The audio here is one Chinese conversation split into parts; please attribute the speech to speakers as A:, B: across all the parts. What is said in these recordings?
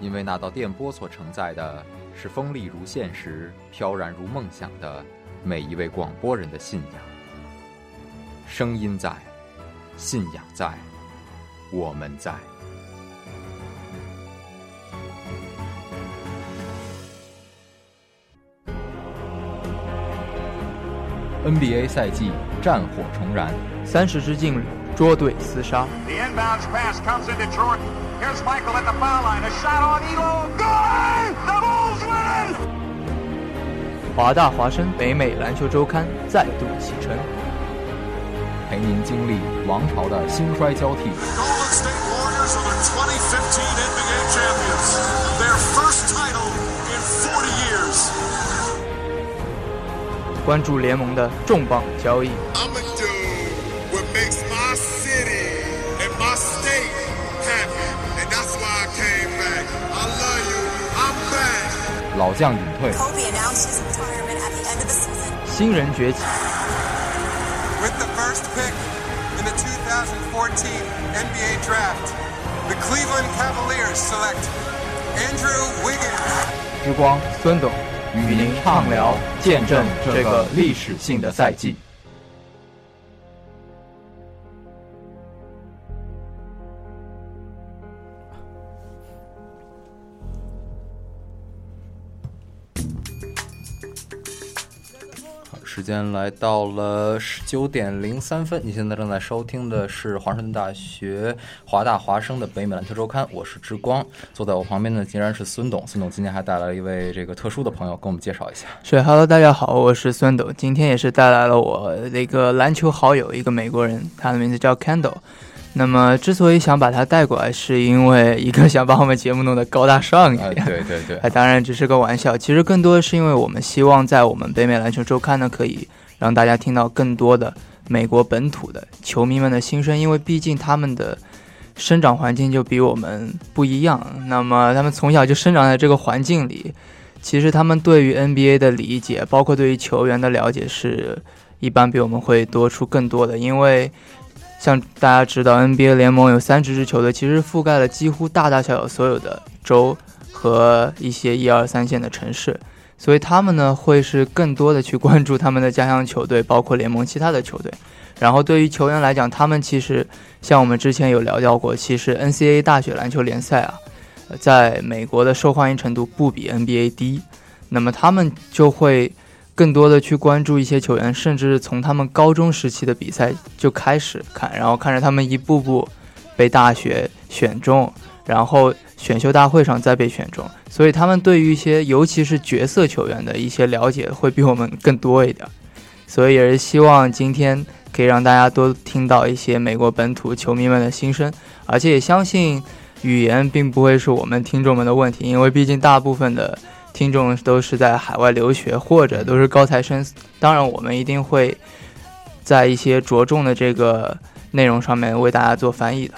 A: 因为那道电波所承载的是锋利如现实、飘然如梦想的每一位广播人的信仰。声音在，信仰在，我们在。NBA 赛季战火重燃，
B: 三十支劲旅捉对厮杀。
C: The Here's Michael at the foul line. A shot on Elo. Good! The Bulls win!
B: 华大华生北美篮球周刊再度启程，
A: 陪您经历王朝的兴衰交替
D: ，Golden State Warriors are the 2015 NBA champions. Their first title in 40 years.
B: 关注联盟的重磅交易。
A: 老将隐退
E: ，Kobe announced his retirement at the end of the season.
B: 新人崛起
F: ，With the first pick in the 2014 NBA Draft, the Cleveland Cavaliers select Andrew Wiggins.
B: 之光孙董与您畅聊，见证这个历史性的赛季。
A: 间来到了十九点零三分，你现在正在收听的是华盛顿大学华大华生的北美篮球周刊，我是之光，坐在我旁边的竟然是孙董，孙董今天还带来了一位这个特殊的朋友，跟我们介绍一下。
B: 是，Hello，大家好，我是孙董，今天也是带来了我的一个篮球好友，一个美国人，他的名字叫 Candle。那么，之所以想把他带过来，是因为一个想把我们节目弄得高大上一
A: 哎，
B: 点。
A: 对对对
B: 哎，，当然只是个玩笑。其实更多的是因为我们希望在我们北美篮球周刊呢，可以让大家听到更多的美国本土的球迷们的心声，因为毕竟他们的生长环境就比我们不一样。那么他们从小就生长在这个环境里，其实他们对于 NBA 的理解，包括对于球员的了解，是一般比我们会多出更多的，因为。像大家知道，NBA 联盟有三十支球队，其实覆盖了几乎大大小小所有的州和一些一二三线的城市，所以他们呢会是更多的去关注他们的家乡球队，包括联盟其他的球队。然后对于球员来讲，他们其实像我们之前有聊到过，其实 NCAA 大学篮球联赛啊，在美国的受欢迎程度不比 NBA 低，那么他们就会更多的去关注一些球员，甚至从他们高中时期的比赛就开始看，然后看着他们一步步被大学选中，然后选秀大会上再被选中，所以他们对于一些尤其是角色球员的一些了解会比我们更多一点。所以也是希望今天可以让大家多听到一些美国本土球迷们的心声，而且也相信语言并不会是我们听众们的问题，因为毕竟大部分的听众都是在海外留学或者都是高材生。当然，我们一定会在一些着重的这个内容上面为大家做翻译的。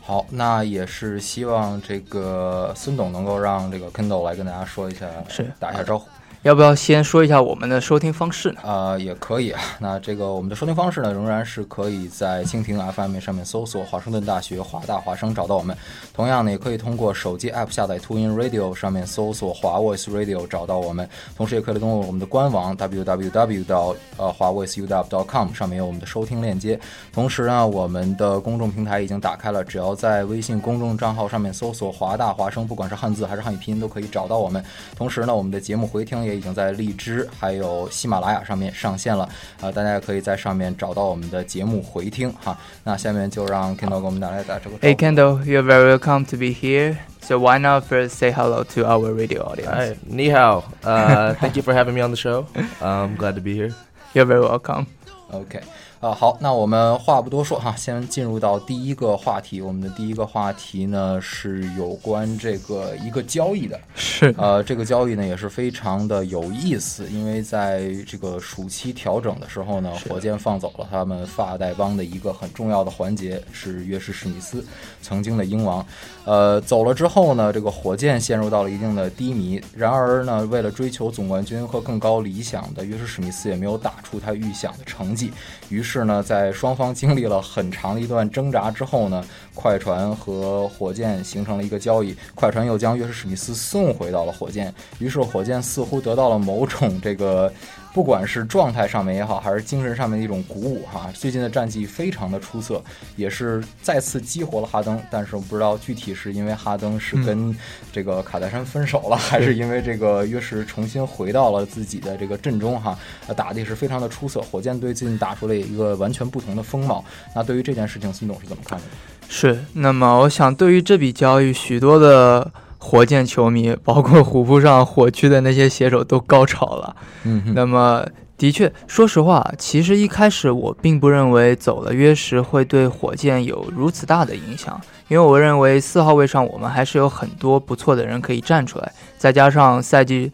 A: 好，那也是希望这个孙董能够让这个 Kindle 来跟大家说一下，
B: 是
A: 打一下招呼。
B: 要不要先说一下我们的收听方式呢？
A: 呃，也可以啊。那这个我们的收听方式呢，仍然是可以在蜻蜓 FM 上面搜索华盛顿大学华大华声找到我们。同样呢，也可以通过手机 App 下载 t w i n Radio 上面搜索华为 S Radio 找到我们。同时，也可以登录我们的官网 www 到呃华 voiceuw.com 上面有我们的收听链接。同时呢，我们的公众平台已经打开了，只要在微信公众账号上面搜索华大华声，不管是汉字还是汉语拼音都可以找到我们。同时呢，我们的节目回听也已经在荔枝还有喜马拉雅上面上线了，呃，大家也可以在上面找到我们的节目回听哈。那下面就让 Kendall 给我们带来打这个。
B: Hey Kendall, you're very welcome to be here. So why not first say hello to our radio audience?
G: Hi, ni hao. Uh, thank you for having me on the show. I'm glad to be here.
B: You're very welcome.
A: OK， 啊、好，那我们话不多说哈，先进入到第一个话题。我们的第一个话题呢是有关这个一个交易的，
B: 是
A: 呃，这个交易呢也是非常的有意思，因为在这个暑期调整的时候呢，火箭放走了他们发带帮的一个很重要的环节，是约什史密斯，曾经的鹰王。呃，走了之后呢，这个火箭陷入到了一定的低迷。然而呢，为了追求总冠军和更高理想的约什史密斯也没有打出他预想的成绩。于是是呢，在双方经历了很长的一段挣扎之后呢，快船和火箭形成了一个交易，快船又将约什史密斯送回到了火箭。于是火箭似乎得到了某种这个。不管是状态上面也好，还是精神上面的一种鼓舞哈，最近的战绩非常的出色，也是再次激活了哈登。但是我不知道具体是因为哈登是跟这个卡戴珊分手了，还是因为这个约什重新回到了自己的这个阵中哈，呃打的也是非常的出色。火箭队最近打出了一个完全不同的风貌。那对于这件事情，孙总是怎么看的？
B: 是，那么我想对于这笔交易，许多的火箭球迷，包括虎扑上火区的那些写手都高潮了。
A: 嗯，
B: 那么，的确，说实话，其实一开始我并不认为走了约什会对火箭有如此大的影响，因为我认为四号位上我们还是有很多不错的人可以站出来，再加上赛季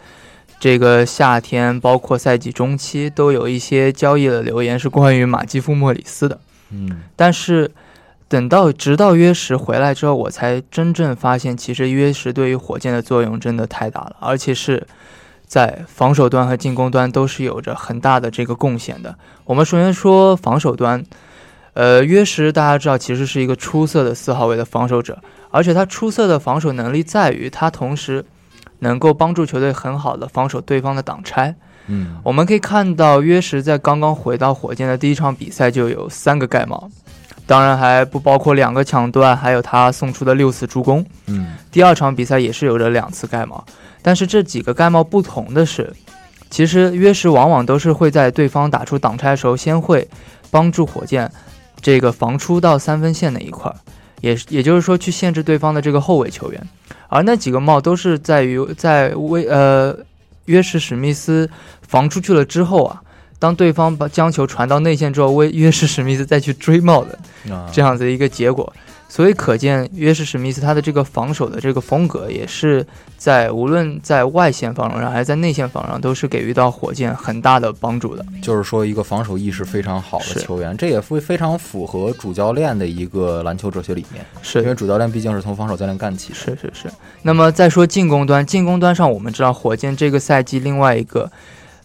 B: 这个夏天，包括赛季中期都有一些交易的留言是关于马基夫莫里斯的。
A: 嗯
B: 但是等到直到约什回来之后，我才真正发现，其实约什对于火箭的作用真的太大了，而且是在防守端和进攻端都是有着很大的这个贡献的。我们首先说防守端，呃，约什大家知道其实是一个出色的四号位的防守者，而且他出色的防守能力在于他同时能够帮助球队很好的防守对方的挡拆。
A: 嗯
B: 我们可以看到，约什在刚刚回到火箭的第一场比赛就有三个盖帽，当然还不包括两个抢断，还有他送出的六次助攻。
A: 嗯
B: 第二场比赛也是有着两次盖帽，但是这几个盖帽不同的是，其实约什往往都是会在对方打出挡拆的时候，先会帮助火箭这个防出到三分线那一块儿，也也就是说去限制对方的这个后卫球员，而那几个帽都是在于在威呃约什史密斯防出去了之后啊。当对方把将球传到内线之后，威约什史密斯再去追帽的
A: 啊，
B: 这样子的一个结果，所以可见约什史密斯他的这个防守的这个风格，也是在无论在外线防守上还是在内线防守上，都是给予到火箭很大的帮助的。
A: 就是说一个防守意识非常好的球员，这也非非常符合主教练的一个篮球哲学理念，
B: 是
A: 因为主教练毕竟是从防守教练干起的。
B: 是是是。那么再说进攻端，进攻端上我们知道火箭这个赛季另外一个。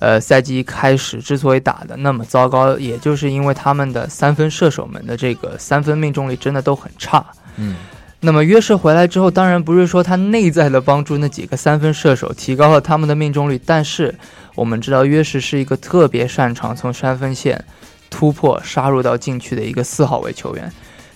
B: 呃，赛季一开始之所以打的那么糟糕，也就是因为他们的三分射手们的这个三分命中率真的都很差。
A: 嗯
B: 那么约什回来之后，当然不是说他内在的帮助那几个三分射手提高了他们的命中率，但是我们知道约什是一个特别擅长从三分线突破杀入到禁区的一个四号位球员，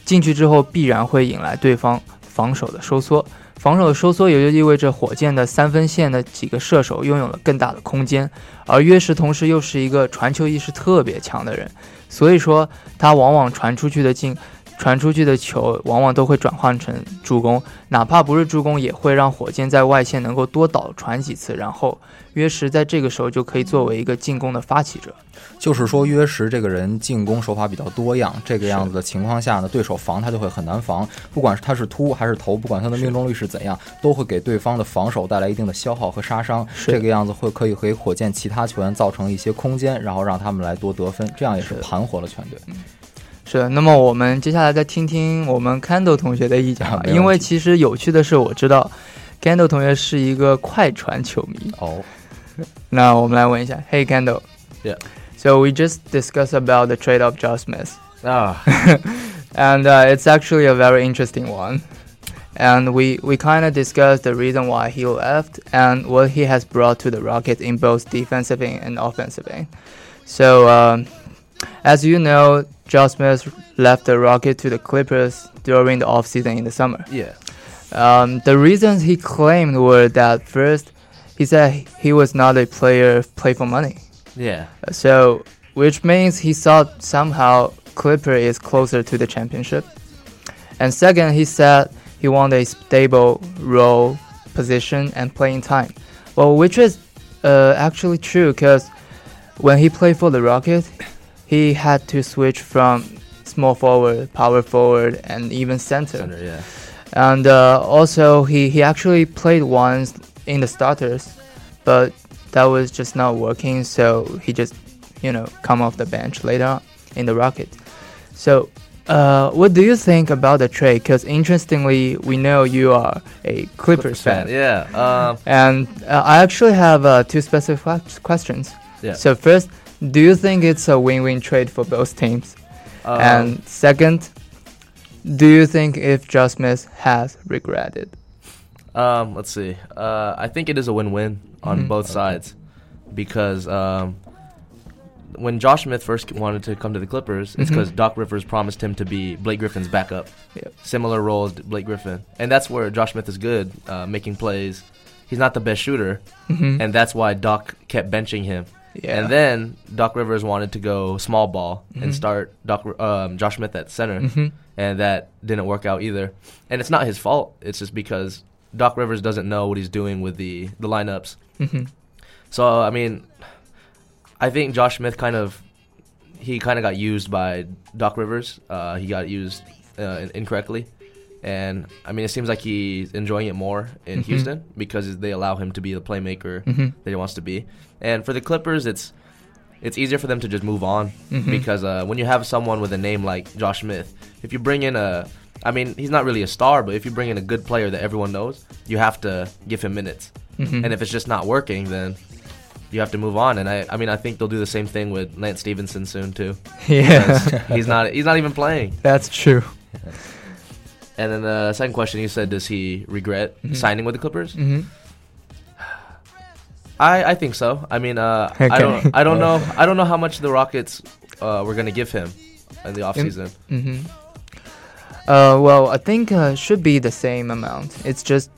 B: 进去之后必然会引来对方防守的收缩，防守的收缩也就意味着火箭的三分线的几个射手拥有了更大的空间，而约什同时又是一个传球意识特别强的人，所以说他往往传出去的进。传出去的球往往都会转换成助攻，哪怕不是助攻，也会让火箭在外线能够多倒传几次，然后约什在这个时候就可以作为一个进攻的发起者。
A: 就是说约什这个人进攻手法比较多样，这个样子的情况下呢，对手防他就会很难防。不管是他是突还是投，不管他的命中率是怎样，都会给对方的防守带来一定的消耗和杀伤。这个样子会可以给火箭其他球员造成一些空间，然后让他们来多得分，这样也是盘活了全队。
B: 是的，那么我们接下来再听听我们 Candle 同学的意见吧
A: 啊，没问题
B: 因为其实有趣的是，我知道 Candle 同学是一个快船球迷。
A: 哦，
B: 那我们来问一下，Hey Kendall。
G: Yeah.
B: So we just discussed about the trade of Josh Smith.
G: Ah,
B: and uh, it's actually a very interesting one. And we, we kind of discussed the reason why he left and what he has brought to the Rockets in both defensive end and offensive end. So, um, as you know, Josh Smith left the Rockets to the Clippers during the offseason in the summer.
G: yeah.
B: Um, the reasons he claimed were that first, he said he was not a player play for money.
G: Yeah.
B: So, which means he thought somehow Clipper is closer to the championship. And second, he said he wanted a stable role, position, and playing time. Well, which is uh, actually true because when he played for the Rockets, he had to switch from small forward, power forward, and even center.
G: Center, yeah.
B: And uh, also, he, he actually played once in the starters, but that was just not working. So he just, you know, come off the bench later in the Rockets. So, uh, what do you think about the trade? Because interestingly, we know you are a Clippers, fan.
G: Yeah. Um,
B: And uh, I actually have uh, two specific questions.
G: Yeah.
B: So first, do you think it's a win-win trade for both teams?
G: um,
B: and second, do you think if Josh Smith has regretted?
G: Um, let's see. Uh, I think it is a win-win on
B: Mhm.
G: both sides because um, when Josh Smith first wanted to come to the Clippers, it's because Doc Rivers promised him to be Blake Griffin's backup,
B: Yep.
G: similar role as Blake Griffin, and that's where Josh Smith is good, uh, making plays. He's not the best shooter,
B: Mhm.
G: and that's why Doc kept benching him.
B: Yeah.
G: And then Doc Rivers wanted to go small ball
B: Mhm.
G: and start Doc um, Josh Smith at center,
B: Mhm.
G: and that didn't work out either. And it's not his fault. It's just because Doc Rivers doesn't know what he's doing with the the lineups.
B: Mhm.
G: So I mean, I think Josh Smith kind of he kind of got used by Doc Rivers. Uh, he got used uh, incorrectly. And I mean, it seems like he's enjoying it more in
B: Mhm.
G: Houston because they allow him to be the playmaker
B: Mhm.
G: that he wants to be. And for the Clippers, it's it's easier for them to just move on
B: Mhm.
G: because uh, when you have someone with a name like Josh Smith, if you bring in a, I mean, he's not really a star, but if you bring in a good player that everyone knows, you have to give him minutes.
B: Mhm.
G: And if it's just not working, then you have to move on. And I, I mean, I think they'll do the same thing with Lance Stevenson soon too.
B: Yeah.
G: He's not he's not even playing.
B: That's true.
G: And then the second question, you said, does he regret
B: Mhm.
G: signing with the Clippers?
B: Mhm.
G: I, I think so. I mean, uh, I don't I don't know I don't know how much the Rockets uh, were gonna give him in the offseason.
B: hmm Uh, well, I think uh, should be the same amount. It's just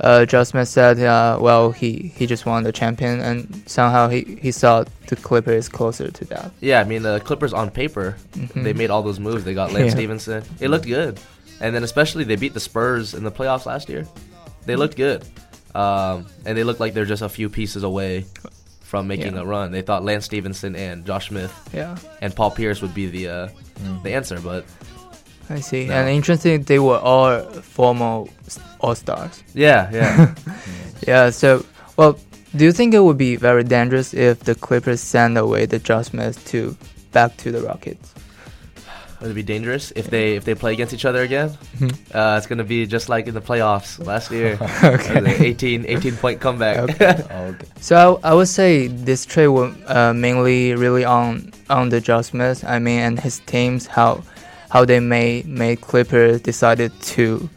B: uh, Josh Smith said, uh, well, he, he just won the champion, and somehow he, he thought the Clippers closer to that.
G: Yeah, I mean the Clippers on paper,
B: Mhm.
G: they made all those moves. They got Lance
B: Yeah.
G: Stevenson. It looked good, and then especially they beat the Spurs in the playoffs last year. They looked good, um, and they looked like they're just a few pieces away from making
B: Yeah.
G: a run. They thought Lance Stevenson and Josh Smith
B: Yeah.
G: and Paul Pierce would be the uh, the answer, but
B: I see.
G: No.
B: And interesting, they were all former All Stars.
G: yeah, yeah.
B: Yeah. So, well, do you think it would be very dangerous if the Clippers send away the Josh Smith to back to the Rockets?
G: Would it be dangerous if they if they play against each other again?
B: Mhm.
G: Uh, it's gonna be just like in the playoffs last year.
B: Okay.
G: It was an 18, 18 point comeback. Okay.
B: So I, I would say this trade will uh, mainly really on on the Josh Smith. I mean, and his teams how how they made made Clippers decided to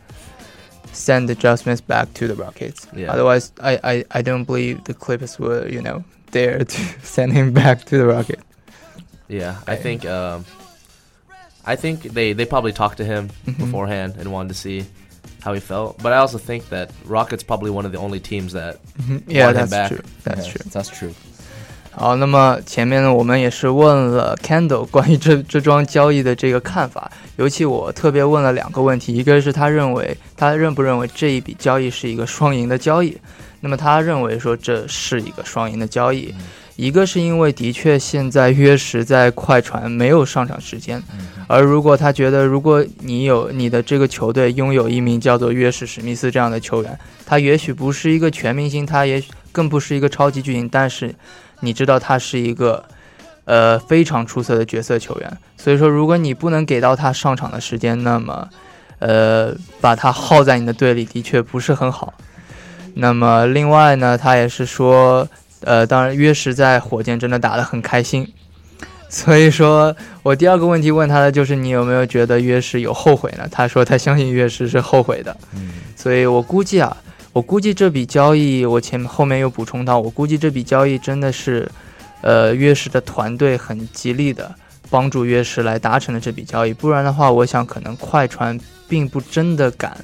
B: send the Josh Smith back to the Rockets.
G: Yeah.
B: Otherwise, I, I, I don't believe the Clippers were you know there to send him back to the Rockets.
G: Yeah, I think um, I think they, they probably talked to him
B: Mhm.
G: beforehand and wanted to see how he felt. But I also think that Rockets probably one of the only teams that
B: Mhm. Yeah,
G: want him
B: that's
G: back.
B: true. That's true.
A: That's true.
B: 好，那么前面呢，我们也是问了 Candle 关于这这桩交易的这个看法，尤其我特别问了两个问题，一个是他认为他认不认为这一笔交易是一个双赢的交易，那么他认为说这是一个双赢的交易， 一个是因为的确现在约什在快船没有上场时间，而如果他觉得如果你有你的这个球队拥有一名叫做约什史密斯这样的球员，他也许不是一个全明星，他也许更不是一个超级巨星，但是你知道他是一个呃非常出色的角色球员，所以说如果你不能给到他上场的时间，那么呃把他耗在你的队里的确不是很好。那么另外呢，他也是说呃，当然约什在火箭真的打得很开心，所以说我第二个问题问他的就是你有没有觉得约什有后悔呢？他说他相信约什是后悔的，
A: 嗯，
B: 所以我估计啊，我估计这笔交易我前后面又补充到，我估计这笔交易真的是，呃，约什的团队很极力的帮助约什来达成了这笔交易，不然的话，我想可能快船并不真的敢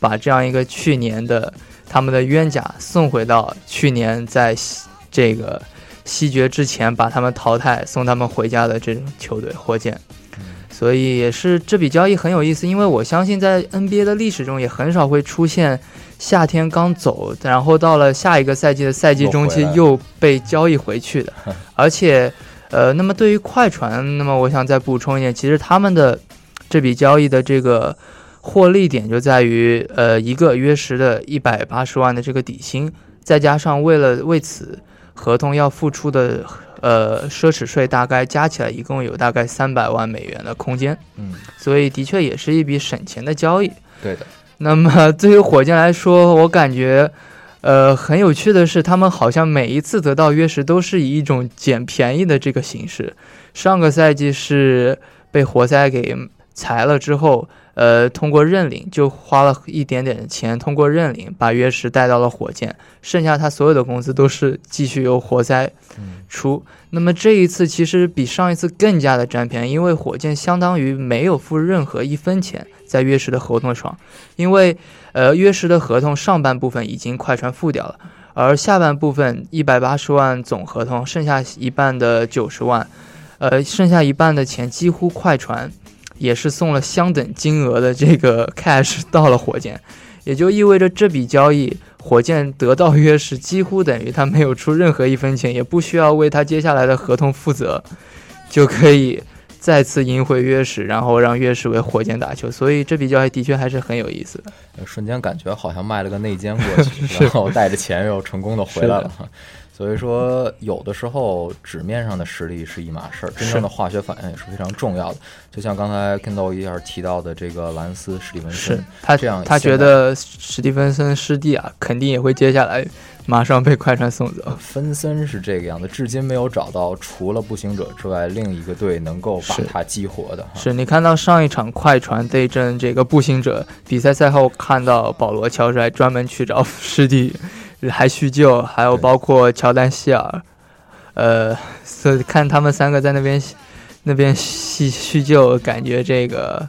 B: 把这样一个去年的他们的冤家送回到去年在西这个西决之前把他们淘汰送他们回家的这种球队火箭。所以也是这笔交易很有意思，因为我相信在 NBA 的历史中也很少会出现夏天刚走，然后到了下一个赛季的赛季中期
A: 又
B: 被交易回去的。而且，呃，那么对于快船，那么我想再补充一点，其实他们的这笔交易的这个获利点就在于，呃，一个约什的一百八十万的这个底薪，再加上为了为此合同要付出的呃奢侈税，大概加起来一共有大概三百万美元的空间，
A: 嗯，
B: 所以的确也是一笔省钱的交易。
A: 对的，
B: 那么对于火箭来说，我感觉，呃，很有趣的是，他们好像每一次得到约什都是以一种捡便宜的这个形式。上个赛季是被活塞给裁了之后，呃，通过认领就花了一点点钱，通过认领把约什带到了火箭，剩下他所有的工资都是继续由活塞出。那么这一次其实比上一次更加的占便宜，因为火箭相当于没有付任何一分钱在约什的合同上，因为呃约什的合同上半部分已经快船付掉了，而下半部分一百八十万总合同，剩下一半的九十万，呃剩下一半的钱几乎快船也是送了相等金额的这个 cash 到了火箭，也就意味着这笔交易。火箭得到约什，几乎等于他没有出任何一分钱，也不需要为他接下来的合同负责，就可以再次赢回约什，然后让约什为火箭打球。所以这笔交易的确还是很有意思的。
A: 呃瞬间感觉好像卖了个内奸过去，然后带着钱又成功的回来了。所以说，有的时候纸面上的实力是一码事儿，真正的化学反应也是非常重要的。就像刚才 Kendall 一下提到的这个兰斯史蒂文森，
B: 是他
A: 这样
B: 他觉得史蒂芬森师弟啊，肯定也会接下来马上被快船送走。
A: 芬森是这个样子，至今没有找到除了步行者之外另一个队能够把他激活的。哈
B: 是你看到上一场快船对阵这个步行者比赛赛后，看到保罗乔治还专门去找 师弟，还叙旧，还有包括乔丹希尔，呃，所以看他们三个在那边那边叙叙旧，感觉这个。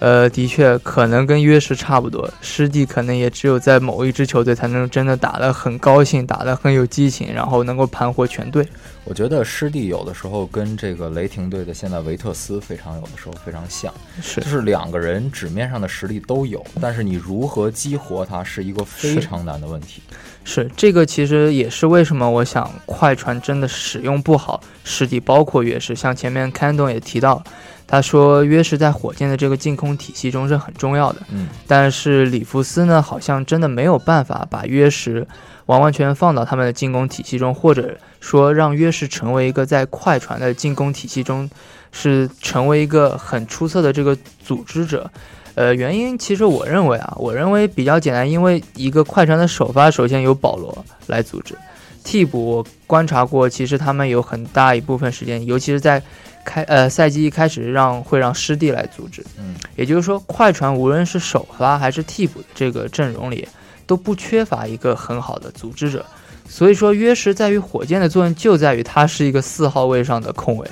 B: 呃，的确，可能跟约什差不多。师弟可能也只有在某一支球队才能真的打得很高兴，打得很有激情，然后能够盘活全队。
A: 我觉得师弟有的时候跟这个雷霆队的现在维特斯非常有的时候非常像，
B: 是
A: 就是两个人纸面上的实力都有，但是你如何激活他是一个非常难的问题。
B: 是这个，其实也是为什么我想快船真的使用不好师弟，包括约什。像前面 Candon 也提到，他说约什在火箭的这个进攻体系中是很重要的。
A: 嗯，
B: 但是里弗斯呢，好像真的没有办法把约什完完全全放到他们的进攻体系中，或者说让约什成为一个在快船的进攻体系中是成为一个很出色的这个组织者。呃，原因其实我认为啊，我认为比较简单，因为一个快船的首发首先由保罗来组织，替补我观察过，其实他们有很大一部分时间，尤其是在开呃赛季一开始让会让师弟来组织，
A: 嗯，
B: 也就是说，快船无论是首发还是替补的这个阵容里，都不缺乏一个很好的组织者。所以说，约什在于火箭的作用就在于他是一个四号位上的控卫，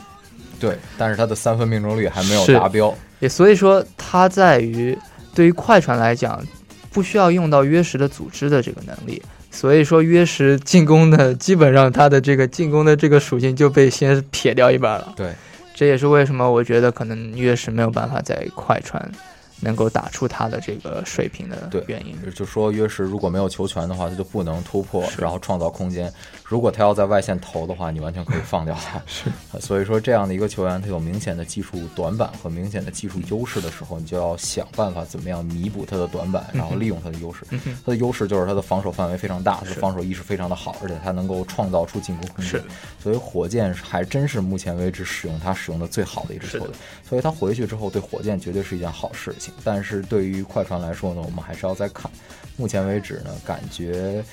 A: 对，但是他的三分命中率还没有达标。
B: 也所以说他在于对于快船来讲，不需要用到约什的组织的这个能力。所以说，约什进攻的基本上他的这个进攻的这个属性就被先撇掉一半了。
A: 对，
B: 这也是为什么我觉得可能约什没有办法在快船能够打出他的这个水平的
A: 对
B: 原因。
A: 就说约什如果没有球权的话，他就不能突破，然后创造空间。如果他要在外线投的话，你完全可以放掉他。
B: 是，
A: 所以说这样的一个球员，他有明显的技术短板和明显的技术优势的时候，你就要想办法怎么样弥补他的短板，然后利用他的优势。
B: 嗯
A: 他的优势就是他的防守范围非常大，他的防守意识非常的好，而且他能够创造出进攻空间
B: 是。
A: 所以火箭还真是目前为止使用他使用的最好的一支球队。所以他回去之后对火箭绝对是一件好事。情。但是对于快船来说呢，我们还是要再看。目前为止呢，感觉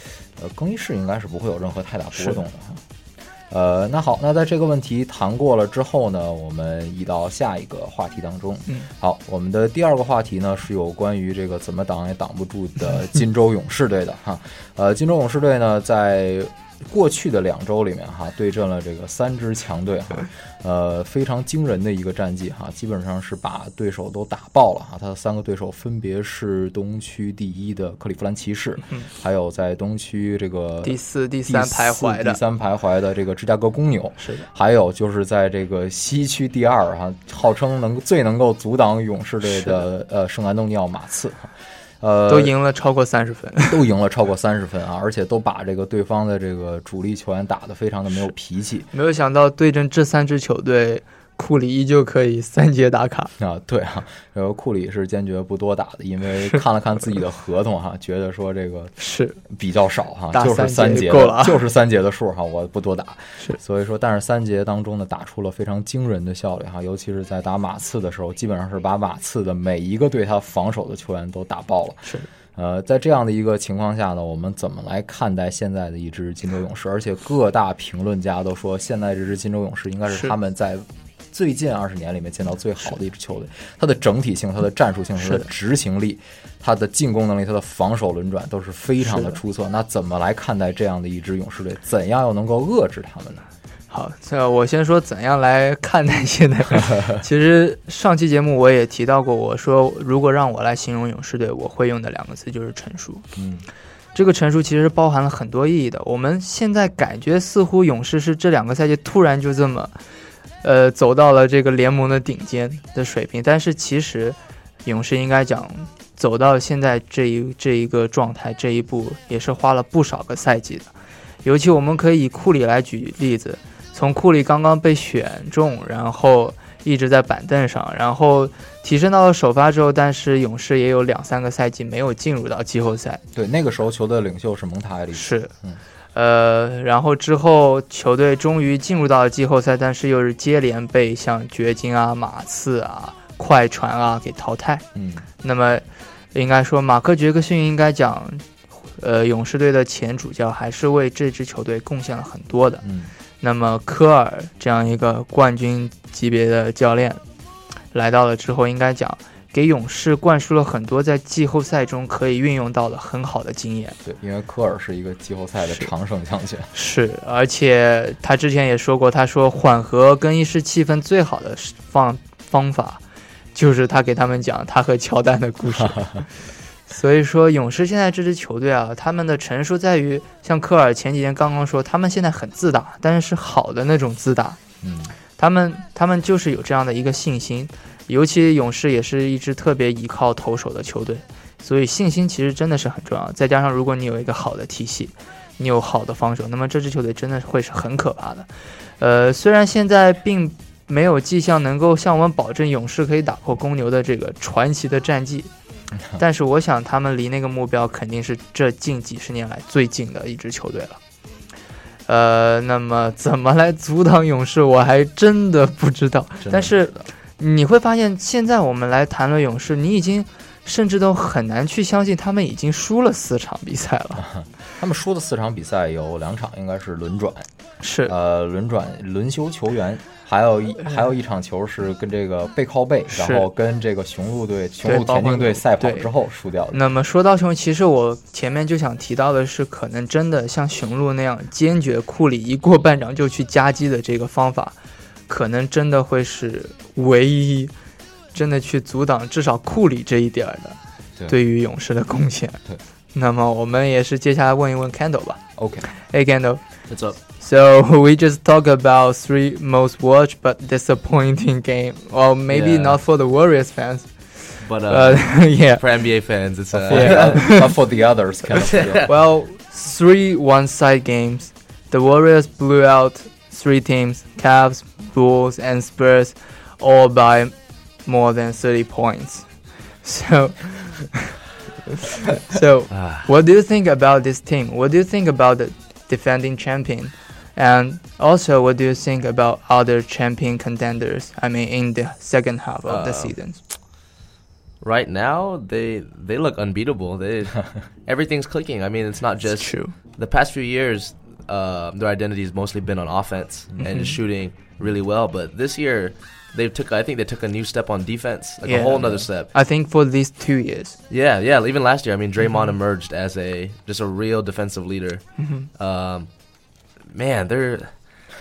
A: 呃更衣室应该是不会有任何太大波动的哈。呃，那好，那在这个问题谈过了之后呢，我们移到下一个话题当中。
B: 嗯，
A: 好，我们的第二个话题呢是有关于这个怎么挡也挡不住的 金州勇士队的哈。呃，金州勇士队呢在。过去的两周里面哈，对阵了这个三支强队哈，呃，非常惊人的一个战绩哈，基本上是把对手都打爆了哈。他的三个对手分别是东区第一的克利夫兰骑士，还有在东区这个
B: 第四、第三徘徊的
A: 第三徘徊的这个芝加哥公牛，
B: 是的，
A: 还有就是在这个西区第二哈，号称能最能够阻挡勇士队的呃圣安东尼奥马刺。呃，
B: 都赢了超过三十分，
A: 都赢了超过三十分啊！而且都把这个对方的这个主力球员打得非常的没有脾气。
B: 没有想到对阵这三支球队。库里依旧可以三节打卡
A: 啊，对啊，然后库里是坚决不多打的，因为看了看自己的合同哈，觉得说这个
B: 是
A: 比较少哈，就是
B: 三
A: 节
B: 够了，
A: 就是三节的数哈，我不多打。
B: 是，
A: 所以说，但是三节当中呢，打出了非常惊人的效率哈，尤其是在打马刺的时候，基本上是把马刺的每一个对他防守的球员都打爆了。
B: 是，
A: 呃，在这样的一个情况下呢，我们怎么来看待现在的一支金州勇士？而且各大评论家都说，现在这支金州勇士应该是他们在。最近二十年里面见到最好的一支球队，它的整体性、它的战术性、它的执行力、它的进攻能力、它的防守轮转都是非常的出色。那怎么来看待这样的一支勇士队？怎样又能够遏制他们呢？
B: 好，这我先说怎样来看待现在。其实上期节目我也提到过，我说如果让我来形容勇士队，我会用的两个词就是成熟。
A: 嗯，
B: 这个成熟其实包含了很多意义的。我们现在感觉似乎勇士是这两个赛季突然就这么。呃，走到了这个联盟的顶尖的水平，但是其实勇士应该讲走到现在这一这一个状态这一步，也是花了不少个赛季的。尤其我们可以以库里来举例子，从库里刚刚被选中，然后一直在板凳上，然后提升到了首发之后，但是勇士也有两三个赛季没有进入到季后赛。
A: 对，那个时候球队领袖是蒙塔埃里
B: 是，嗯。呃，然后之后球队终于进入到了季后赛，但是又是接连被像掘金啊、马刺啊、快船啊给淘汰。
A: 嗯，
B: 那么应该说马克·杰克逊应该讲，呃，勇士队的前主教还是为这支球队贡献了很多的。
A: 嗯，
B: 那么科尔这样一个冠军级别的教练来到了之后，应该讲。给勇士灌输了很多在季后赛中可以运用到的很好的经验。
A: 对，因为科尔是一个季后赛的常胜将军。
B: 是，而且他之前也说过，他说缓和更衣室气氛最好的方方法，就是他给他们讲他和乔丹的故事。所以说，勇士现在这支球队啊，他们的成熟在于，像科尔前几天刚刚说，他们现在很自大，但是是好的那种自大。
A: 嗯，
B: 他们他们就是有这样的一个信心。尤其勇士也是一支特别依靠投手的球队，所以信心其实真的是很重要。再加上如果你有一个好的体系，你有好的防守，那么这支球队真的会是很可怕的。呃，虽然现在并没有迹象能够向我们保证勇士可以打破公牛的这个传奇的战绩，但是我想他们离那个目标肯定是这近几十年来最近的一支球队了。呃，那么怎么来阻挡勇士，我还真的不知道。但是。你会发现，现在我们来谈论勇士，你已经甚至都很难去相信他们已经输了四场比赛了。
A: 他们输的四场比赛有两场应该是轮转，
B: 是
A: 呃轮转轮休球员，还有一 还有一场球是跟这个背靠背，然后跟这个雄鹿队雄鹿田径队赛跑之后输掉的。
B: 那么说到雄，其实我前面就想提到的是，可能真的像雄鹿那样坚决库里一过半场就去夹击的这个方法。可能真的会是唯一真的去阻挡至少库里这一点的对于勇士的贡献。
A: 对，
B: 那么我们也是接下来问一问 Candle 吧。
A: OK，Hey
B: Candle，What's up? So we just talk about three most watched but disappointing game. Well, maybe not for the Warriors fans.
G: But uh,
B: yeah,
G: for NBA fans, it's
A: uh, yeah. but for the others, kind of, yeah.
B: well, three one-side games. The Warriors blew out three teams: Cavs, Bulls and Spurs all by more than 30 points. So, so ah. what do you think about this team? What do you think about the defending champion? And also, what do you think about other champion contenders? I mean, in the second half of uh, the season.
G: right now they they look unbeatable. They everything's clicking. I mean, it's not just
B: true.
G: The past few years, uh, their identity has mostly been on offense and
B: Mhm.
G: just shooting really well. But this year, they took I think they took a new step on defense, like
B: Yeah.
G: a whole nother step.
B: I think for these two years.
G: Yeah, yeah. Even last year, I mean, Draymond
B: Mhm.
G: emerged as a just a real defensive leader.
B: Mhm.
G: Um, man, they're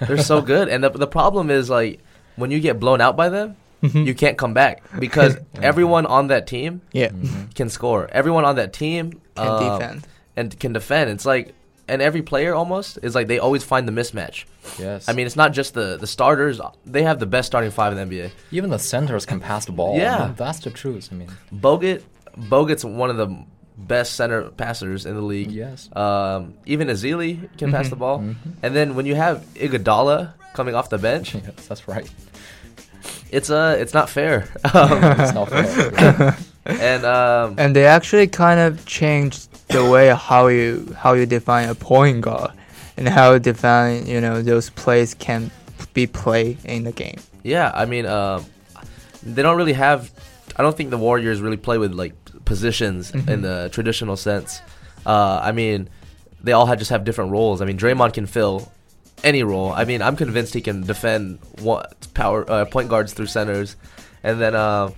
G: they're so good, and the the problem is like when you get blown out by them,
B: Mhm.
G: you can't come back because everyone on that team
B: Yeah.
G: can score. Everyone on that team
B: Can
G: um,
B: defend.
G: and can defend. It's like and every player almost is like they always find the mismatch.
A: Yes.
G: I mean, it's not just the the starters; they have the best starting five in the NBA.
A: Even the centers can pass the ball.
G: Yeah.
A: I mean, that's the truth. I mean,
G: Bogut, Bogut's one of the best center passers in the league.
A: Yes.
G: Um, even Azili can pass
B: Mhm.
G: the ball.
A: Mhm.
G: And then when you have Iguodala coming off the bench,
A: yes, that's right.
G: it's uh it's not fair. Um,
A: It's not fair.
G: and um,
B: and they actually kind of changed the way how you how you define a point guard and how you define you know those plays can be played in the game.
G: yeah, I mean, um, they don't really have. I don't think the Warriors really play with like positions
B: Mhm.
G: in the traditional sense. Uh, I mean, they all had just have different roles. I mean, Draymond can fill any role. I mean, I'm convinced he can defend one, power uh, point guards through centers, and then uh,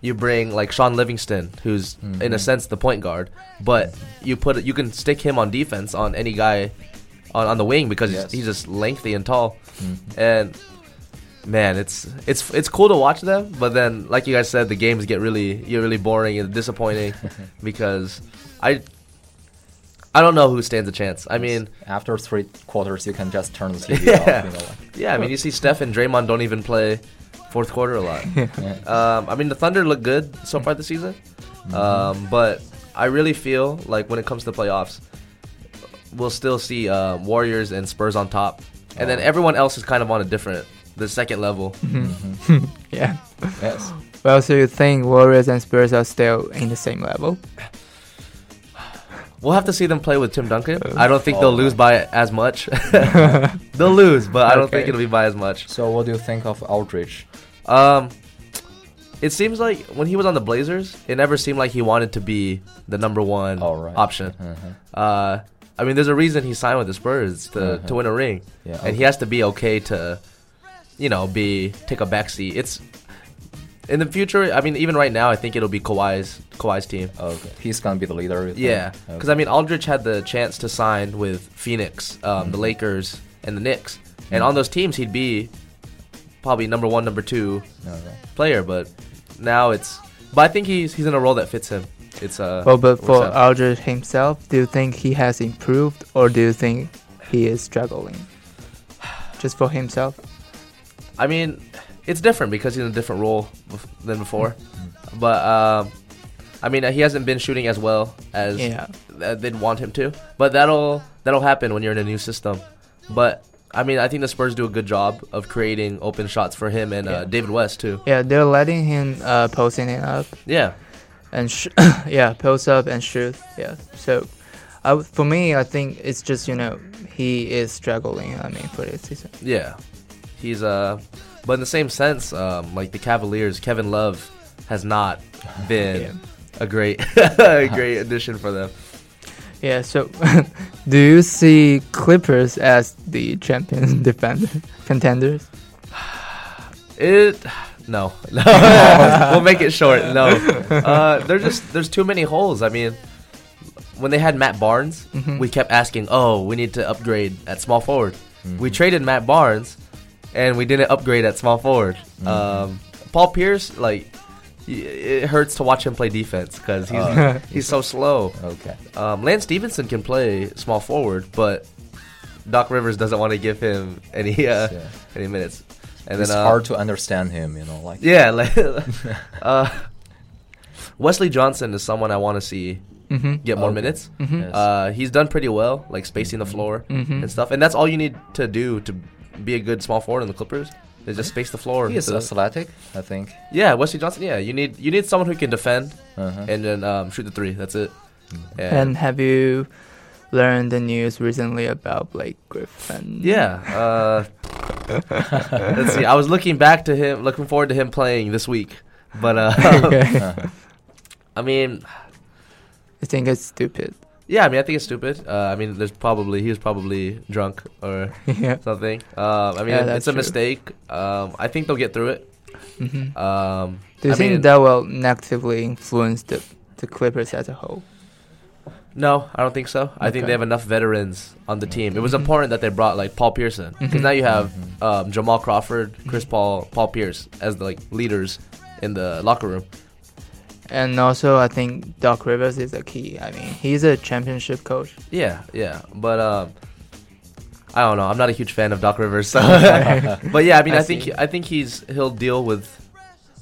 G: you bring like Sean Livingston, who's in a
A: Mhm.
G: sense the point guard, but you put you can stick him on defense on any guy on, on the wing because
A: Yes.
G: he's, he's just lengthy and tall,
A: Mhm.
G: and man, it's it's it's cool to watch them, but then like you guys said, the games get really get really boring and disappointing because I I don't know who stands a chance. I mean,
A: After three quarters, you can just turn the TV
G: yeah,
A: off. You know, like,
G: yeah. I mean, you see Steph and Draymond don't even play fourth quarter a lot. um, I mean, the Thunder look good so far this season, um, but I really feel like when it comes to playoffs, we'll still see uh, Warriors and Spurs on top, and then
A: Oh.
G: everyone else is kind of on a different, the second level.
B: yeah.
A: yes.
B: Well, so you think Warriors and Spurs are still in the same level?
G: We'll have to see them play with Tim Duncan. I don't think
A: Oh,
G: they'll lose by as much. they'll lose, but I don't think it'll be by as much.
A: So, what do you think of Aldridge?
G: Um, it seems like when he was on the Blazers, it never seemed like he wanted to be the number one
A: Oh, right.
G: option.
A: Uh-huh.
G: Uh, I mean, there's a reason he signed with the Spurs to,
A: Uh-huh.
G: to win a ring,
A: Yeah,
G: and he has to be okay to, you know, be take a backseat. It's in the future. I mean, even right now, I think it'll be Kawhi's Kawhi's team.
A: Okay. He's gonna be the leader. you think?
G: Yeah,
A: Okay.
G: because I mean, Aldridge had the chance to sign with Phoenix, um, the
A: Mhm.
G: Lakers, and the Knicks, and
A: Mhm.
G: on those teams, he'd be probably number one, number two
A: Alright.
G: player. But now it's, but I think he's he's in a role that fits him. It's uh.
B: Well, but for
G: out.
B: Aldridge himself, do you think he has improved or do you think he is struggling? Just for himself?
G: I mean, it's different because he's in a different role bef- than before. But um, I mean, he hasn't been shooting as well as
B: Yeah.
G: th- they'd want him to. But that'll that'll happen when you're in a new system. But I mean, I think the Spurs do a good job of creating open shots for him and uh,
B: Yeah.
G: David West too.
B: Yeah, they're letting him uh, posting it up
G: Yeah,
B: and sh- yeah, post up and shoot. Yeah, so I w- for me, I think it's just you know he is struggling. I mean, for this season.
G: yeah. He's uh, but in the same sense, um, like the Cavaliers, Kevin Love has not been
B: Yeah.
G: a great a great addition for them.
B: Yeah. So, do you see Clippers as the champion defender contenders?
G: It no, no. we'll make it short. No, uh, there's just there's too many holes. I mean, when they had Matt Barnes,
B: Mhm.
G: we kept asking, "Oh, we need to upgrade at small forward."
A: Mm-hmm.
G: We traded Matt Barnes, and we didn't upgrade at small forward.
A: Mm-hmm.
G: Um, Paul Pierce, like, it hurts to watch him play defense because he's
A: Oh.
G: he's so slow.
A: Okay.
G: Um, Lance Stevenson can play small forward, but Doc Rivers doesn't want to give him any uh,
A: Yeah.
G: any minutes. And
A: it's
G: then uh,
A: hard to understand him. You know, like
G: yeah, like uh, Wesley Johnson is someone I want to see
B: Mhm.
G: get more
A: Okay.
G: minutes.
B: Mhm.
A: Yes.
G: Uh, he's done pretty well, like spacing the floor
B: Mhm.
G: and stuff, and that's all you need to do to be a good small forward in the Clippers. They just space the floor.
A: he is
G: to-
A: athletic. I think.
G: yeah, Wesley Johnson. Yeah, you need you need someone who can defend
A: Uh-huh.
G: and then um, shoot the three. That's it.
B: And have you learned the news recently about Blake Griffin?
G: Yeah. Uh, let's see. I was looking back to him, looking forward to him playing this week, but uh,
B: okay.
G: I mean,
B: I think it's stupid.
G: Yeah, I mean, I think it's stupid. Uh, I mean, there's probably he was probably drunk or
B: Yeah.
G: something. Um, I mean,
B: Yeah,
G: it's a
B: true.
G: mistake. Um, I think they'll get through it.
B: Mhm.
G: Um,
B: Do you
G: I
B: think
G: mean,
B: that will negatively influence the the Clippers as a whole?
G: No, I don't think so. I think they have enough veterans on the team. It was important that they brought like Paul Pearson because
B: Mhm.
G: now you have um, Jamal Crawford, Chris Paul, Paul Pierce as the, like leaders in the locker room.
B: And also, I think Doc Rivers is a key. I mean, he's a championship coach.
G: Yeah, yeah, but um, I don't know. I'm not a huge fan of Doc Rivers, so. but yeah, I mean,
B: I
G: I, think
B: see.
G: I think he's he'll deal with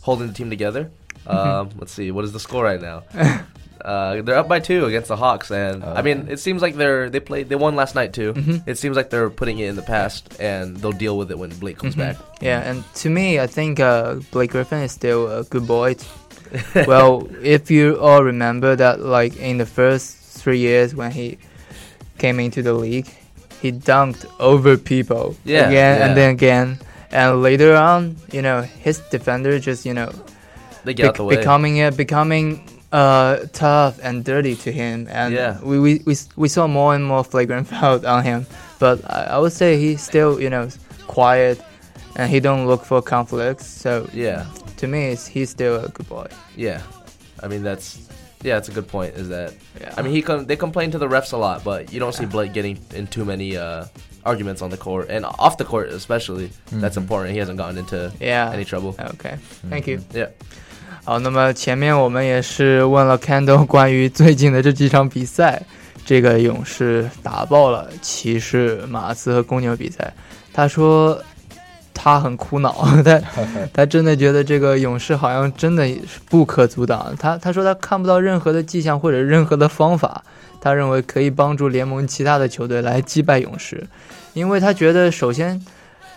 G: holding the team together.
B: Mm-hmm.
G: Um, let's see, what is the score right now? Uh, they're up by two against the Hawks, and I mean, it seems like they're they played they won last night too.
B: Mhm.
G: It seems like they're putting it in the past, and they'll deal with it when Blake comes back.
B: Yeah, and to me, I think uh, Blake Griffin is still a good boy. well, if you all remember that, like in the first three years when he came into the league, he dunked over people
G: Yeah,
B: again
G: yeah.
B: and then again. And later on, you know, his defender just you know
G: They get
B: bec-
G: the way.
B: becoming uh, becoming uh, tough and dirty to him, and
G: Yeah.
B: we, we, we, we saw more and more flagrant fouls on him. But I, I would say he's still you know quiet, and he don't look for conflicts. So
G: yeah,
B: to me, it's, he's still a good boy.
G: yeah. I mean, that's yeah, it's a good point. Is that
B: Yeah.
G: I mean, he com- they complain to the refs a lot, but you don't see Blake getting in too many uh, arguments on the court and off the court, especially. That's important. He hasn't gotten into
B: Yeah.
G: any trouble.
B: OK, thank you.
G: Yeah.
B: 好，那么前面我们也是问了 Kendall 关于最近的这几场比赛，这个勇士打爆了骑士、马刺和公牛比赛。他说 他很苦恼，他他真的觉得这个勇士好像真的不可阻挡。他他说他看不到任何的迹象或者任何的方法，他认为可以帮助联盟其他的球队来击败勇士，因为他觉得首先。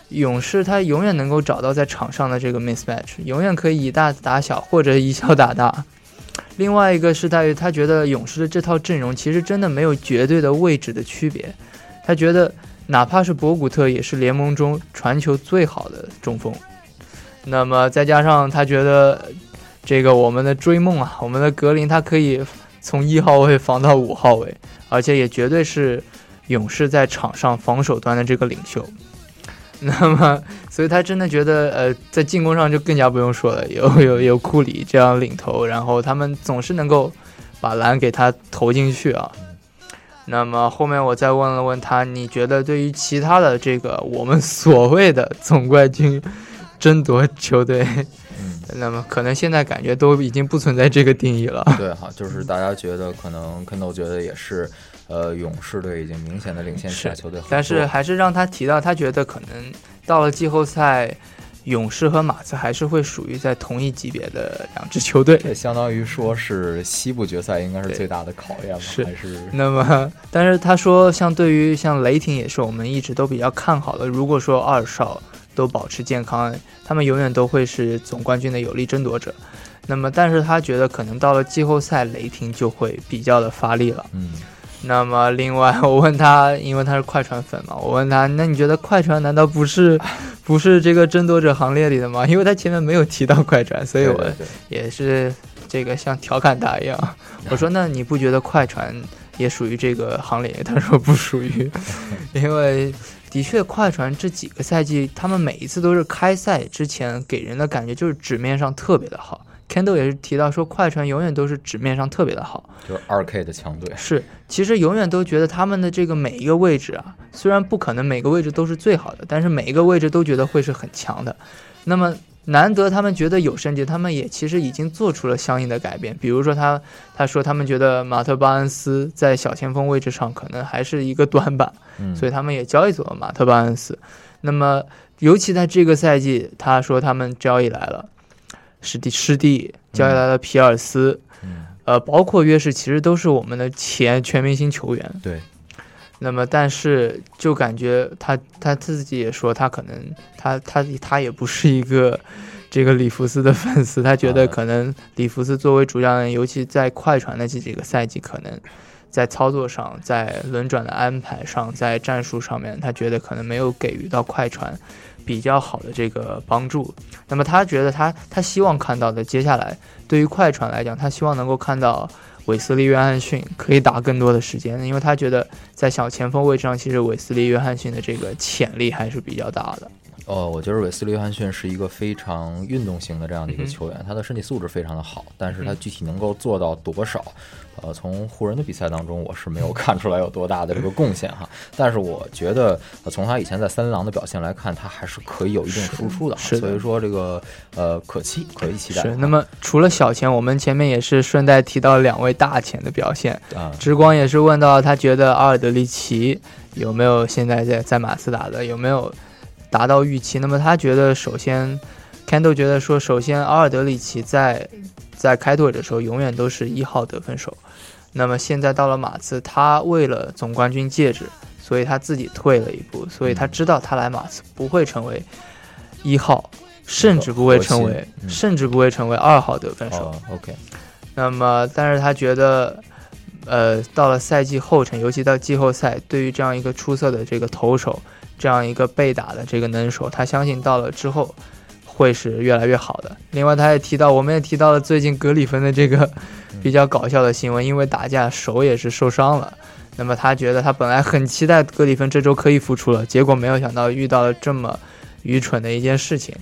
B: 勇士他永远能够找到在场上的这个 mismatch，永远可以以大打小或者以小打大。另外一个是在于他觉得勇士的这套阵容其实真的没有绝对的位置的区别，他觉得哪怕是博古特也是联盟中传球最好的中锋。那么再加上他觉得这个我们的追梦啊，我们的格林他可以从一号位防到五号位，而且也绝对是勇士在场上防守端的这个领袖。那么，所以他真的觉得，呃，在进攻上就更加不用说了，有 有有库里这样领头，然后他们总是能够把篮给他投进去啊。那么后面我再问了问他，你觉得对于其他的这个我们所谓的总冠军争夺球队，嗯那么可能现在感觉都已经不存在这个定义了。
A: 对哈，就是大家觉得可能肯豆觉得也是，呃，勇士队已经明显的领先其他球队。
B: 但是还是让他提到，他觉得可能到了季后赛，勇士和马刺还是会属于在同一级别的两支球队。
A: 这相当于说是西部决赛应该是最大的考验吧？
B: 是
A: 还是
B: 那么，但是他说，像对于像雷霆也是我们一直都比较看好的。如果说二少都保持健康，他们永远都会是总冠军的有力争夺者。那么，但是他觉得可能到了季后赛，雷霆就会比较的发力了。
A: 嗯，
B: 那么，另外我问他，因为他是快船粉嘛，我问他，那你觉得快船难道不是不是这个争夺者行列里的吗？因为他前面没有提到快船，所以我也是这个像调侃他一样。我说，那你不觉得快船也属于这个行列？他说不属于，因为的确快船这几个赛季，他们每一次都是开赛之前给人的感觉就是纸面上特别的好。Kendall 也是提到说，快船永远都是纸面上特别的好，
A: 就是二 K 的强队。
B: 是，其实永远都觉得他们的这个每一个位置啊，虽然不可能每个位置都是最好的，但是每一个位置都觉得会是很强的。那么难得他们觉得有升级，他们也其实已经做出了相应的改变。比如说他他说他们觉得马特巴恩斯在小前锋位置上可能还是一个短板，
A: 嗯
B: 所以他们也交易走了马特巴恩斯。那么尤其在这个赛季，他说他们交易来了史蒂师弟，交易来的皮尔斯。呃，包括约什，其实都是我们的前全明星球员。
A: 对。
B: 那么，但是就感觉他他自己也说，他可能他他他也不是一个这个里弗斯的粉丝，他觉得可能里弗斯作为主教练，尤其在快船的这几个赛季，可能在操作上、在轮转的安排上、在战术上面，他觉得可能没有给予到快船比较好的这个帮助。那么他觉得他他希望看到的，接下来对于快船来讲，他希望能够看到韦斯利·约翰逊可以打更多的时间，因为他觉得在小前锋位置上，其实韦斯利·约翰逊的这个潜力还是比较大的。
A: 呃，我觉得韦斯利·约翰逊是一个非常运动型的这样的一个球员，他的身体素质非常的好，但是他具体能够做到多少，呃，从湖人的比赛当中我是没有 看出来有多大的这个贡献哈。但是我觉得从他以前在森林狼的表现来看，他还是可以有一定输出的，
B: 是
A: 所以说这个呃可期，可以期待。
B: 是。那么除了小钱，我们前面也是顺带提到两位大钱的表现
A: 啊，
B: 之光也是问到他觉得阿尔德里奇有没有现在在在马斯打的有没有。达到预期，那么他觉得，首先，Candle 觉得说，首先，阿尔德里奇在在开拓者的时候永远都是一号得分手，那么现在到了马刺，他为了总冠军戒指，所以他自己退了一步，所以他知道他来马刺不会成为一号，甚至不会成为，甚至不会成为二号得分手。
A: OK，
B: 那么，但是他觉得，呃，到了赛季后程，尤其到季后赛，对于这样一个出色的这个投手。这样一个被打的这个能手，他相信到了之后会是越来越好的。另外，他也提到，我们也提到了最近格里芬的这个比较搞笑的新闻，因为打架手也是受伤了。那么他觉得他本来很期待格里芬这周可以复出了，结果没有想到遇到了这么愚蠢的一件事情。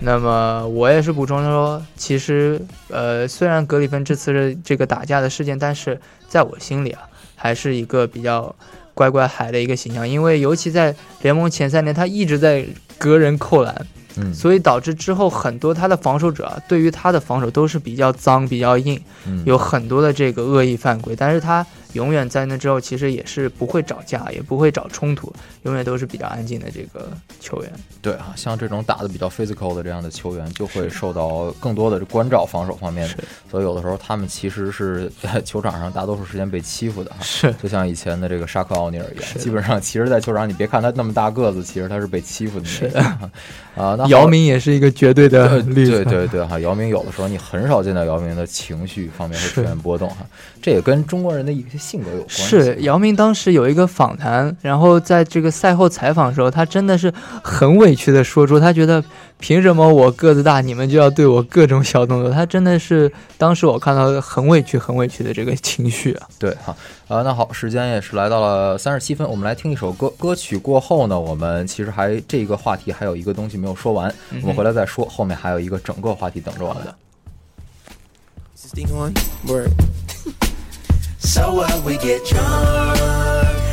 B: 那么我也是补充说，其实呃，虽然格里芬这次是这个打架的事件，但是在我心里啊，还是一个比较。乖乖孩的一个形象，因为尤其在联盟前三年，他一直在隔人扣篮，
A: 嗯，
B: 所以导致之后很多他的防守者对于他的防守都是比较脏、比较硬，有很多的这个恶意犯规，但是他。永远在那之后，其实也是不会找架，也不会找冲突，永远都是比较安静的这个球员。
A: 对啊，像这种打的比较 physical 的这样的球员，就会受到更多的关照防守方面的。所以有的时候他们其实是在球场上大多数时间被欺负的。
B: 是，
A: 就像以前的这个沙克奥尼尔一样，基本上其实，在球场你别看他那么大个子，其实他是被欺负的。
B: 是
A: 啊，那
B: 姚明也是一个绝对的例子。
A: 对对对哈，姚明有的时候你很少见到姚明的情绪方面会出现波动哈，这也跟中国人的一些性格有关。
B: 是姚明当时有一个访谈，然后在这个赛后采访的时候，他真的是很委屈的说出，他觉得凭什么我个子大，你们就要对我各种小动作？他真的是当时我看到很委屈、很委屈的这个情绪啊。
A: 对哈，呃，那好，时间也是来到了三十七分，我们来听一首歌。歌曲过后呢，我们其实还这个话题还有一个东西没有说完，我们回来再说。后面还有一个整个话题等着我们。
H: So what? We get drunk.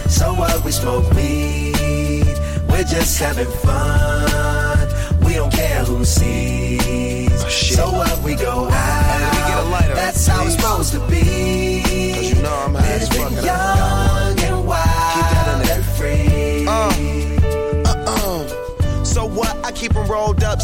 H: So what? We smoke weed. We're just having fun. We don't care who sees. Oh, so what? We go out. We get a lighter. That's how it's supposed to be. Cause you know I'm high as fuck.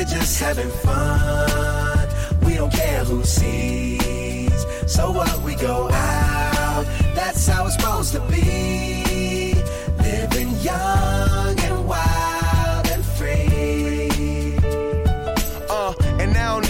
H: we're just having fun. We don't care who sees. So what? We go out. That's how it's supposed to be. Living young and wild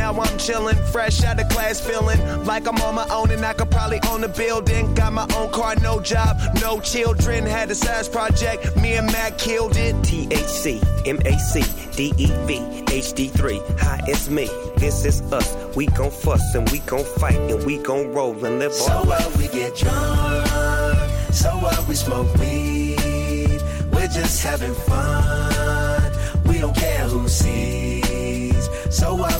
I: now I'm chillin', fresh out of class, feeling like I'm on my own and I could probably own a building. Got my own car, no job, no children. Had a size project, me and Mac killed it. THC, MAC, DEV, HD3. Hi, it's me. This is us. We gon' fuss and we gon' fight and we gon' roll and live
H: so
I: all
H: what? We get drunk. So what? We smoke weed. We're just having fun. We don't care who sees. So what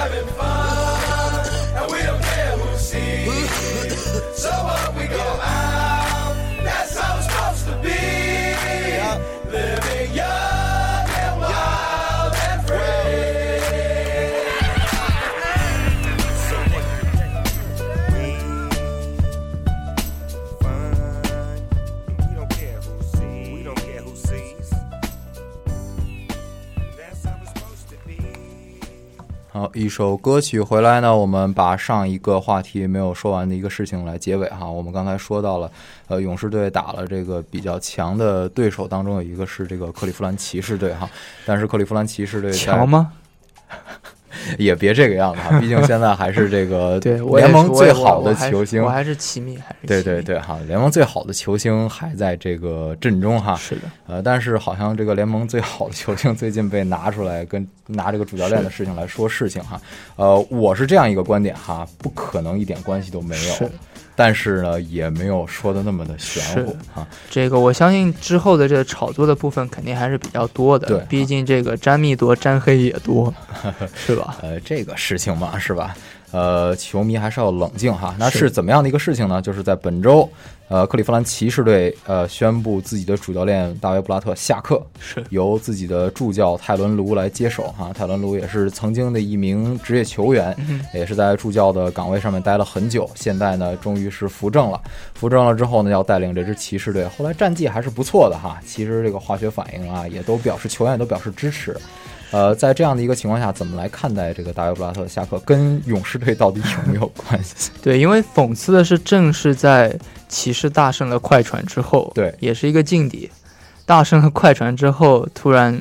H: having fun, and we don't care who sees. So up we go
A: 一首歌曲回来呢，我们把上一个话题没有说完的一个事情来结尾哈。我们刚才说到了，呃，勇士队打了这个比较强的对手，当中有一个是这个克利夫兰骑士队哈。但是克利夫兰骑士队
B: 强吗？
A: 也别这个样子哈，毕竟现在还是这个 联盟最好的球星，
B: 我还是奇密，还是
A: 对对对哈，联盟最好的球星还在这个阵中哈。
B: 是的，
A: 呃，但是好像这个联盟最好的球星最近被拿出来跟拿这个主教练的事情来说事情哈。呃，我是这样一个观点哈，不可能一点关系都没有
B: 是，
A: 但是呢，也没有说的那么的玄乎啊。
B: 这个我相信之后的这个炒作的部分肯定还是比较多的，
A: 对
B: 毕竟这个沾蜜多，沾黑也多，是吧？
A: 呃，这个事情嘛，是吧？呃，球迷还是要冷静哈。那
B: 是
A: 是怎么样的一个事情呢？就是在本周，呃，克利夫兰骑士队呃宣布自己的主教练大卫布拉特下课，
B: 是
A: 由自己的助教泰伦卢来接手哈。泰伦卢也是曾经的一名职业球员，
B: 嗯
A: 也是在助教的岗位上面待了很久，现在呢，终于是扶正了。扶正了之后呢，要带领这支骑士队，后来战绩还是不错的哈。其实这个化学反应啊，也都表示球员也都表示支持。呃，在这样的一个情况下，怎么来看待这个大卫布拉特的下课，跟勇士队到底有没有关系？
B: 对，因为讽刺的是，正是在骑士大胜了快船之后，
A: 对，
B: 也是一个劲敌。大胜了快船之后，突然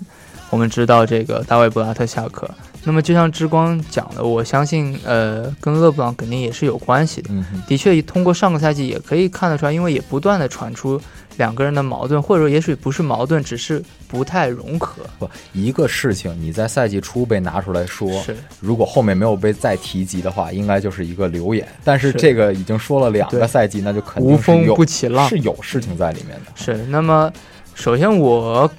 B: 我们知道这个大卫布拉特下课。那么就像之光讲的，我相信呃，跟勒布朗肯定也是有关系的。
A: 嗯，
B: 的确，通过上个赛季也可以看得出来，因为也不断的传出两个人的矛盾，或者说也许不是矛盾，只是不太融合。
A: 不，一个事情你在赛季初被拿出来说
B: 是，
A: 如果后面没有被再提及的话，应该就是一个流言。但是
B: 是
A: 这个已经说了两个赛季，那就肯定
B: 无风
A: 是有
B: 不起浪
A: 是有事情在里面的。
B: 是，那么首先我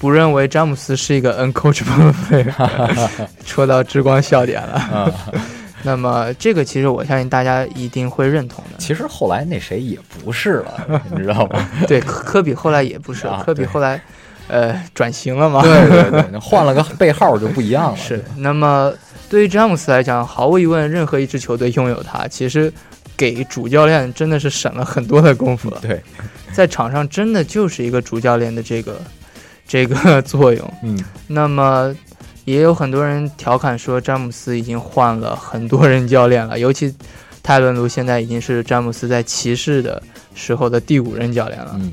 B: 不认为詹姆斯是一个 uncoachable player，说到之光笑点了。
A: 啊，
B: 那么这个其实我相信大家一定会认同的。
A: 其实后来那谁也不是了，你知道吗？
B: 对，科科比后来也不是，
A: 啊
B: 科比后来呃转型了嘛。
A: 对对对，换了个背号就不一样了。
B: 是，那么对于詹姆斯来讲，毫无疑问，任何一支球队拥有他，其实给主教练真的是省了很多的功夫了。
A: 对，
B: 在场上真的就是一个主教练的这个这个 作用。
A: 嗯，
B: 那么也有很多人调侃说，詹姆斯已经换了很多任教练了，尤其泰伦卢现在已经是詹姆斯在骑士的时候的第五任教练了。
A: 嗯，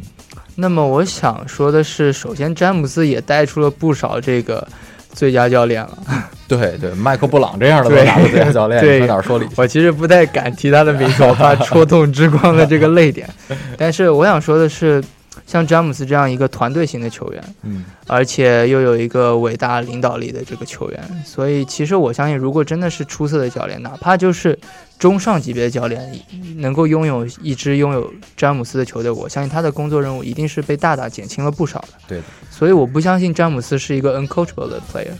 B: 那么我想说的是，首先詹姆斯也带出了不少这个最佳教练了。
A: 对对，麦克布朗这样的最佳教练，
B: 对
A: 哪说理？
B: 我其实不太敢提他的名字，我怕 戳动之光的这个泪点。但是我想说的是，像詹姆斯这样一个团队型的球员，
A: 嗯，
B: 而且又有一个伟大领导力的这个球员，所以其实我相信，如果真的是出色的教练，哪怕就是中上级别的教练，能够拥有一支拥有詹姆斯的球队，我相信他的工作任务一定是被大大减轻了不少的。
A: 对的，
B: 所以我不相信詹姆斯是一个 uncoachable 的 player，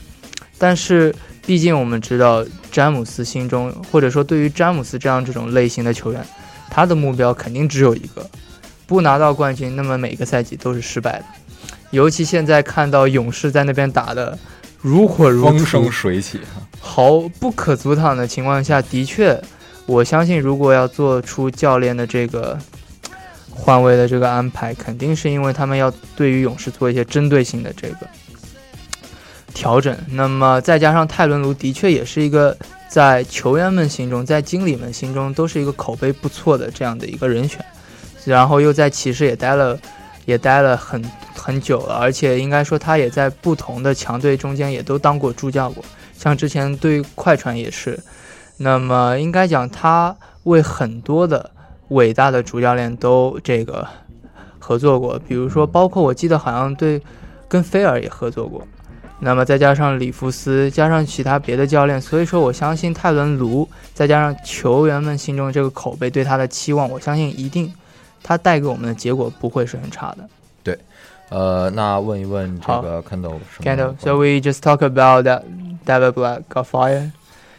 B: 但是毕竟我们知道詹姆斯心中，或者说对于詹姆斯这样这种类型的球员，他的目标肯定只有一个，不拿到冠军，那么每个赛季都是失败的。尤其现在看到勇士在那边打的如火如荼、
A: 风生水起。
B: 毫不可阻挡的情况下，的确，我相信如果要做出教练的这个换位的这个安排，肯定是因为他们要对于勇士做一些针对性的这个调整。那么再加上泰伦卢的确也是一个在球员们心中，在经理们心中都是一个口碑不错的这样的一个人选。然后又在骑士也待了，也待了很很久了，而且应该说他也在不同的强队中间也都当过助教过，像之前对快船也是。那么应该讲他为很多的伟大的主教练都这个合作过，比如说包括我记得好像对跟菲尔也合作过。那么再加上里弗斯，加上其他别的教练，所以说我相信泰伦卢，再加上球员们心中这个口碑对他的期望，我相信一定他带给我们的结果不会是很差的。
A: 对，呃，那问一问这个 Kendall 什么
B: Kendall, so we just talk about that David Black got fired.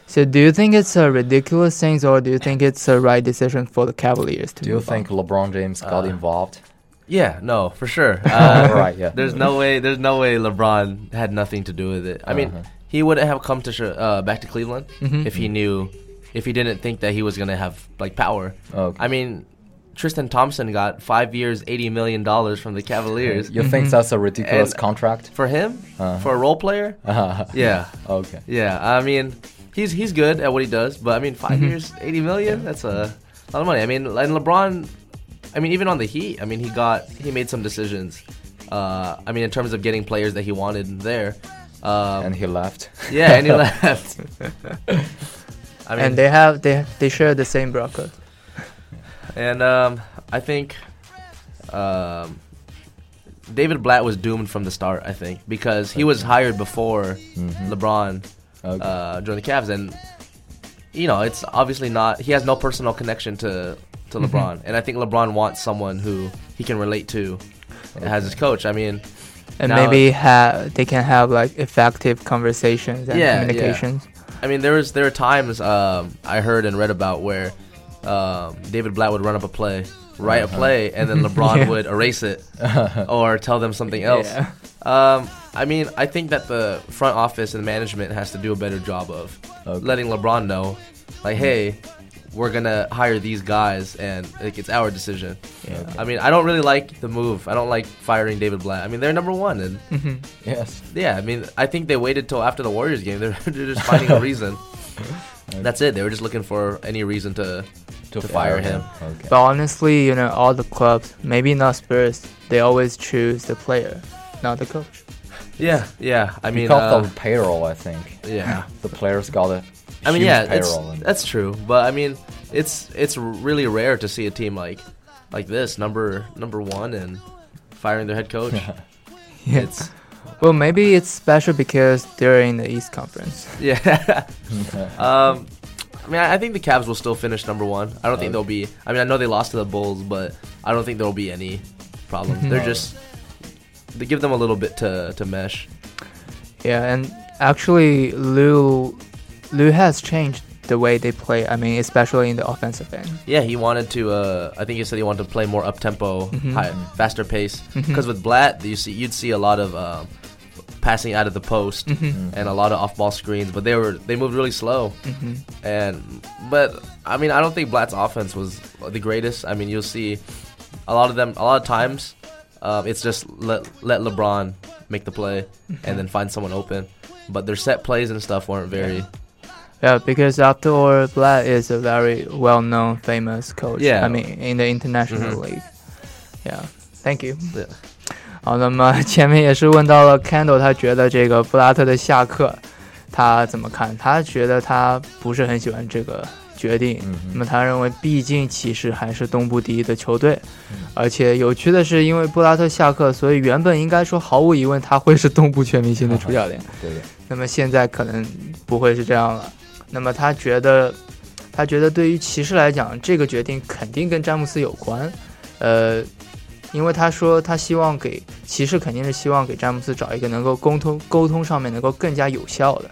B: So do you think it's a ridiculous thing, or do you think it's a right decision for the Cavaliers to?
A: Do you
B: move
A: think
B: on?
A: LeBron James got
G: Uh,
A: involved?
G: Yeah, no, for sure. Uh,
A: Right, yeah.
G: There's no way. There's no way LeBron had nothing to do with it. I mean,
A: Uh-huh.
G: he wouldn't have come to sh- uh, back to Cleveland
B: Mhm.
G: if he knew, if he didn't think that he was gonna have like power.
A: Okay.
G: I mean, Tristan Thompson got five years, eighty million dollars from the Cavaliers.
A: You think that's a ridiculous
G: And
A: contract?
G: for him?
A: Uh-huh.
G: For a role player?
A: Uh-huh.
G: Yeah.
A: Okay.
G: Yeah. I mean, he's he's good at what he does, but I mean, 5
B: Mhm.
G: years, eighty million. That's a lot of money. I mean, and LeBron. I mean, even on the Heat, I mean, he got he made some decisions. Uh, I mean, in terms of getting players that he wanted there. Um,
A: And he left.
G: Yeah, and he left. I mean,
B: and they have they they share the same broker.
G: And um, I think um, David Blatt was doomed from the start. I think because he was hired before
A: Mhm.
G: LeBron
A: Okay.
G: uh, joined the Cavs, and you know it's obviously not. He has no personal connection to to
B: Mhm.
G: LeBron, and I think LeBron wants someone who he can relate to as his coach. I mean,
B: And maybe ha- they can have like effective conversations and
G: yeah,
B: communications.
G: Yeah. I mean, there was there are times um, I heard and read about where um, David Blatt would run up a play, write
A: Uh-huh.
G: a play, and then LeBron
B: Yeah.
G: would erase it or tell them something else.
B: Yeah.
G: Um, I mean, I think that the front office and management has to do a better job of
A: Okay.
G: letting LeBron know, like, hey, we're gonna hire these guys, and like it's our decision.
B: Yeah.
G: I mean, I don't really like the move. I don't like firing David Blatt. I mean, they're number one, and
B: Mhm.
A: Yes.
G: yeah, I mean, I think they waited till after the Warriors game. They're, they're just finding a reason. That's it. They were just looking for any reason to to, fire him.
A: Okay.
B: But honestly, you know, all the clubs, maybe not Spurs, they always choose the player, not the coach.
G: Yeah, yeah. I mean,
A: because
G: uh,
A: of payroll, I think.
G: yeah.
A: The players got it.
G: I mean, yeah, it's,
A: and-
G: that's true. But I mean, it's it's really rare to see a team like like this number number one and firing their head coach.
B: Yeah.
G: It's
B: Well, maybe it's special because they're in the East Conference.
G: yeah. um, I mean, I, I think the Cavs will still finish number one. I don't think there'll be. I mean, I know they lost to the Bulls, but I don't think there'll be any problems.
B: Mhm.
G: They're just they give them a little bit to to mesh.
B: Yeah, and actually, Lou, Lou has changed the way they play. I mean, especially in the offensive end.
G: Yeah, he wanted to. Uh, I think he said he wanted to play more up tempo,
B: Mhm.
G: faster pace. Because with Blatt, you see, you'd see a lot of um, passing out of the post
B: Mhm.
G: and a lot of off-ball screens, but they were they moved really slow.
B: Mhm.
G: And but I mean, I don't think Blatt's offense was the greatest. I mean, you'll see a lot of them. A lot of times, um, it's just let let LeBron make the play and then find someone open. But their set plays and stuff weren't very.
B: Yeah, because after all, Blatt is a very well-known, famous coach.
G: Yeah.
B: I mean, in the international
G: Mhm.
B: league. Yeah, thank you.
G: Yeah.
B: 好，那么 前面也是问到了 Candle，他觉得这个布拉特的下课，他怎么看？他觉得他不是很喜欢这个决定。
A: 嗯
B: 那么他认为，毕竟骑士还是东部第一的球队，而且有趣的是，因为布拉特下课，所以原本应该说毫无疑问他会是东部全明星的主教练。
A: 对对。
B: 那么现在可能不会是这样了。那么他觉得，他觉得对于骑士来讲，这个决定肯定跟詹姆斯有关。呃，因为他说他希望给骑士肯定是希望给詹姆斯找一个能够沟通沟通上面能够更加有效的，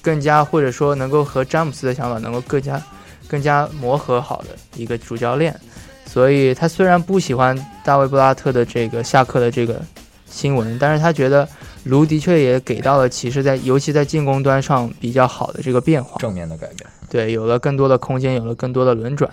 B: 更加或者说能够和詹姆斯的想法能够更加更加磨合好的一个主教练。所以他虽然不喜欢大卫布拉特的这个下课的这个新闻，但是他觉得卢的确也给到了骑士在尤其在进攻端上比较好的这个变化，
A: 正面的改变。
B: 对，有了更多的空间，有了更多的轮转。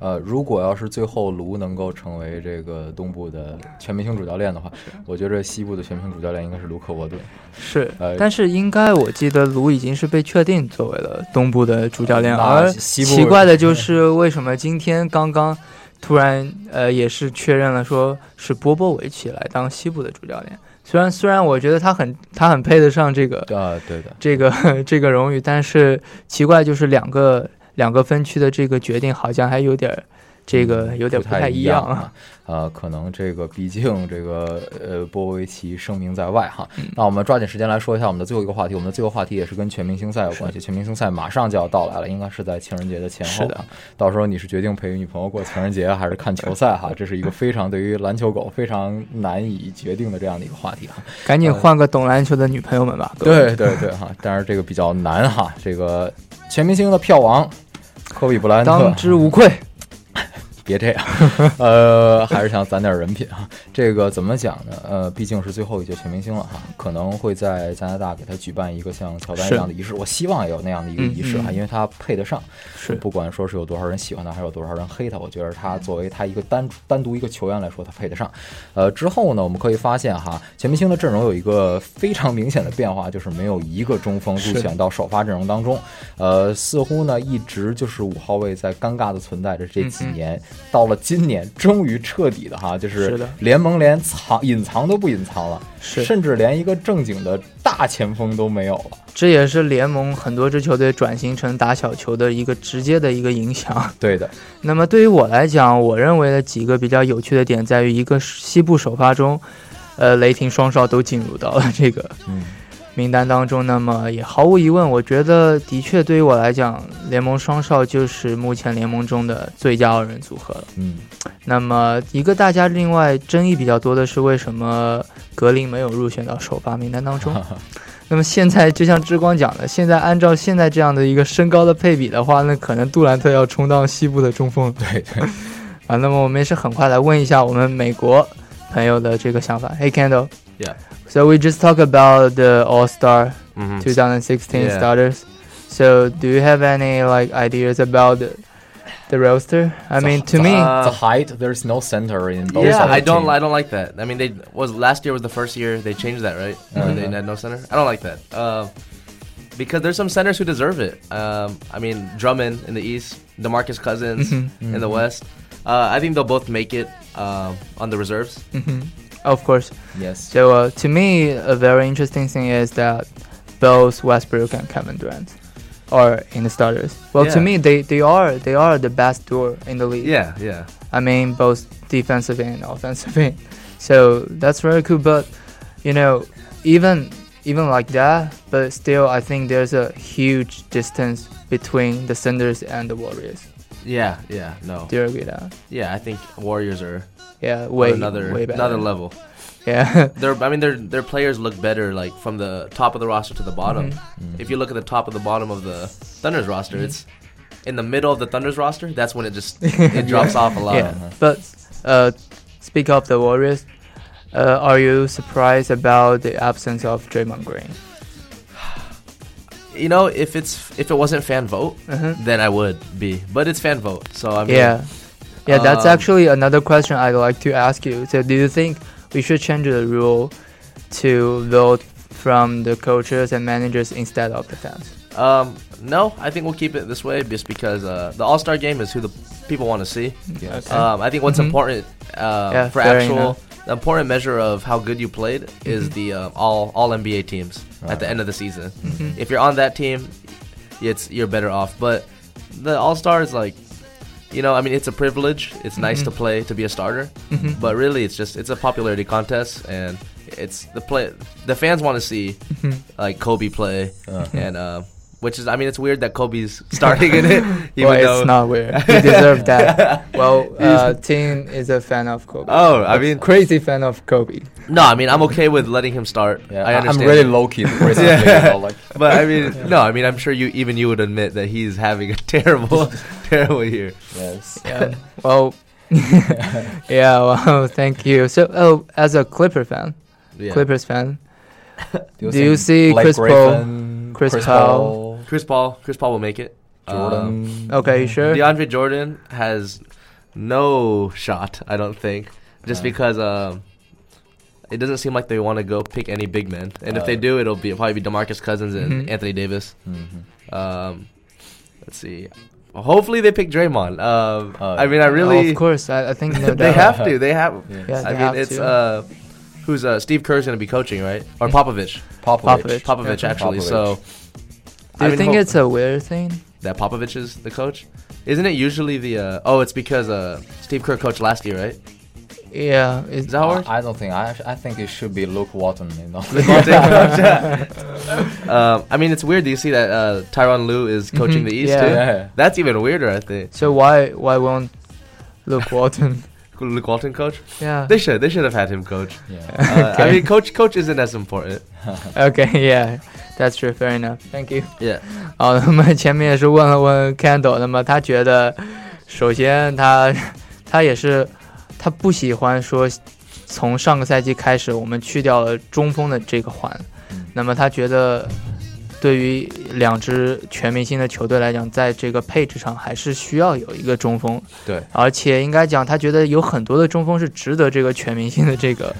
A: 呃，如果要是最后卢能够成为这个东部的全明星主教练的话，我觉着西部的全明星主教练应该是卢克沃顿。
B: 是，
A: 呃
B: 但是应该我记得卢已经是被确定作为了东部的主教练，
A: 那
B: 而奇怪的就是为什么今天刚刚突然呃也是确认了说是波波维奇来当西部的主教练。虽然虽然我觉得他很他很配得上这个
A: 啊，对的，
B: 这个 这个荣誉，但是奇怪就是两个两个分区的这个决定好像还有点儿这个有点
A: 不太
B: 一
A: 样
B: 样啊。
A: 呃，可能这个毕竟这个呃波维奇声名在外哈。
B: 嗯
A: 那我们抓紧时间来说一下我们的最后一个话题。我们的最后话题也是跟全明星赛有关系。全明星赛马上就要到来了，应该是在情人节的前后。
B: 是的，
A: 到时候你是决定陪女朋友过情人节，还是看球赛哈？这是一个非常对于篮球狗非常难以决定的这样的一个话题哈。
B: 赶紧换个懂篮球的女朋友们吧。
A: 对对对哈，但是这个比较难哈。这个全明星的票王科比布莱恩特
B: 当之无愧。
A: 别这样，呃，还是想攒点人品啊。这个怎么讲呢？呃，毕竟是最后一届全明星了哈，可能会在加拿大给他举办一个像乔丹一样的仪式。我希望也有那样的一个仪式哈，
B: 嗯嗯
A: 因为他配得上。
B: 是
A: 不管说是有多少人喜欢他，还是有多少人黑他，我觉得他作为他一个单单独一个球员来说，他配得上。呃，之后呢，我们可以发现哈，全明星的阵容有一个非常明显的变化，就是没有一个中锋入选到首发阵容当中。呃，似乎呢一直就是五号位在尴尬的存在着这几年，到了今年终于彻底的哈，就是联盟连藏隐藏都不隐藏了，
B: 是
A: 甚至连一个正经的大前锋都没有了。
B: 这也是联盟很多支球队转型成打小球的一个直接的一个影响。
A: 对的，
B: 那么对于我来讲，我认为的几个比较有趣的点在于，一个是西部首发中，呃，雷霆双少都进入到了这个
A: 嗯
B: 名单当中。那么也毫无疑问，我觉得的确对于我来讲，联盟双少就是目前联盟中的最佳二人组合了。
A: 嗯，
B: 那么一个大家另外争议比较多的是，为什么格林没有入选到首发名单当中？那么现在就像之光讲的，现在按照现在这样的一个身高的配比的话，那可能杜兰特要充当西部的中锋。
A: 对对。
B: 啊，那么我们也是很快来问一下我们美国朋友的这个想法。Hey Kendall.
G: Yeah.
B: So we just talked about the All Star
G: Mhm.
B: 2016
G: Yeah.
B: starters. So do you have any like ideas about the, the roster? I mean, to me,
A: the height, there's no center in both.
G: Yeah, I don't.
A: team.
G: I don't like that. I mean, they was last year was the first year they changed that, right? Where they had no center. I don't like that. Uh, because there's some centers who deserve it. Um, I mean, Drummond in the East, Demarcus Cousins
B: Mhm.
G: in the
B: Mhm.
G: West. Uh, I think they'll both make it uh, on the reserves.
B: Of course.
A: Yes.
B: So uh, to me, a very interesting thing is that both Westbrook and Kevin Durant are in the starters. Well, to me, they, they are they are the best duo in the league.
G: Yeah, yeah.
B: I mean, both defensive and offensive end. So that's very cool. But you know, even even like that, but still, I think there's a huge distance between the Senders and the Warriors.
G: Yeah, yeah. No.
B: Do you agree with that?
G: Yeah, I think Warriors are.
B: Yeah, way-
G: another
B: way better.
G: another level.
B: Yeah.
G: their I mean their their players look better like from the top of the roster to the bottom.
B: Mhm.
G: If you look at the top of the bottom of the Thunder's roster,
B: Mhm.
G: it's in the middle of the Thunder's roster. That's when it just it drops off a lot.
B: Yeah, but uh, speak of the Warriors. Uh, are you surprised about the absence of Draymond Green?
G: You know, if it's if it wasn't fan vote,
B: Uh-huh.
G: then I would be. But it's fan vote, so I mean,
B: yeah, yeah. That's
G: um,
B: actually another question I'd like to ask you. So, do you think we should change the rule to vote from the coaches and managers instead of the fans?
G: Um, no, I think we'll keep it this way just because uh, the All Star game is who the people want to see.
B: Yes. Okay.
G: Um, I think what's
B: Mhm.
G: important uh,
B: Yeah,
G: for actual
B: enough.
G: the important measure of how good you played is
B: Mhm.
G: the uh, all all NBA teams at the end of the season.
B: Mhm.
G: If you're on that team, it's you're better off. But the All Star is like. You know, I mean, it's a privilege. It's nice
B: Mhm.
G: to play to be a starter,
B: Mhm.
G: but really, it's just it's a popularity contest, and it's the play. The fans want to see
B: Mhm.
G: like Kobe play,
B: Uh-huh.
G: and uh, which is I mean it's weird that Kobe's starting in it.
B: well,
G: even though-
B: it's not weird. He deserved that. Well, uh, Tim is a fan of Kobe.
G: Oh, I
B: A
G: mean-
B: crazy fan of Kobe.
G: no, I mean I'm okay with letting him start.
A: Yeah,
G: I
A: I'm really low-key with Chris, you know, like-
G: but I mean, no, I mean I'm sure you even you would admit that he's having a terrible, terrible year.
A: Yes.
B: Yeah. well, yeah. Well, thank you. So, oh, as a Clipper fan,
G: Yeah.
B: Clippers fan,
A: Do you
B: do you see
A: Blake
B: Chris
A: Griffin,
B: Paul, Chris,
A: Chris
B: Paul?
A: Paul-
G: Chris Paul, Chris Paul will make it.
A: Jordan.
B: Okay, sure.
G: DeAndre Jordan has no shot. I don't think, just
A: Yeah.
G: because um, it doesn't seem like they want to go pick any big men, and if they
A: Uh,
G: do, it'll be probably be Demarcus Cousins and
B: Mhm.
G: Anthony Davis.
A: Mhm.
G: Um, let's see. Hopefully they pick Draymond. Um,
A: Oh,
G: I mean, I
B: Oh,
G: really
B: of course, I, I think no
G: they have to. They have.
B: Yeah,
G: I
B: they
G: mean,
B: have
G: it's
B: to.
G: uh, who's uh, Steve Kerr's going to be coaching, right? Or Popovich.
A: Popovich.
B: Popovich.
G: Popovich,
B: Yeah.
G: actually.
A: Popovich.
G: So,
B: Do you think it's a weird thing?
G: that Popovich is the coach? Isn't it usually the? Uh, oh, it's because uh, Steve Kerr coached last year, right?
B: Yeah,
G: Is that how it works?
A: I don't think. I I think it should be Luke Walton. You know.
G: um, I mean, it's weird. Do you see that uh, Tyron Lue is coaching
B: Mhm,
G: the East
B: yeah.
G: too?
A: Yeah.
G: That's even weirder, I think.
B: so why why won't Luke Walton?
G: Luke Walton coach?
B: yeah.
G: They should. They should have had him coach.
A: Yeah.
G: Uh, I
B: Okay.
G: mean, coach coach isn't as important.
B: Okay, yeah, that's true. Fair enough. Thank you.
G: Yeah.
B: 好，那么前面也是问了问 Candle，那么他觉得，首先他 他也是他不喜欢说从上个赛季开始我们去掉了中锋的这个环，
A: 嗯
B: 那么他觉得对于两支全明星的球队来讲，在这个配置上还是需要有一个中锋，
A: 对，
B: 而且应该讲他觉得有很多的中锋是值得这个全明星的这个。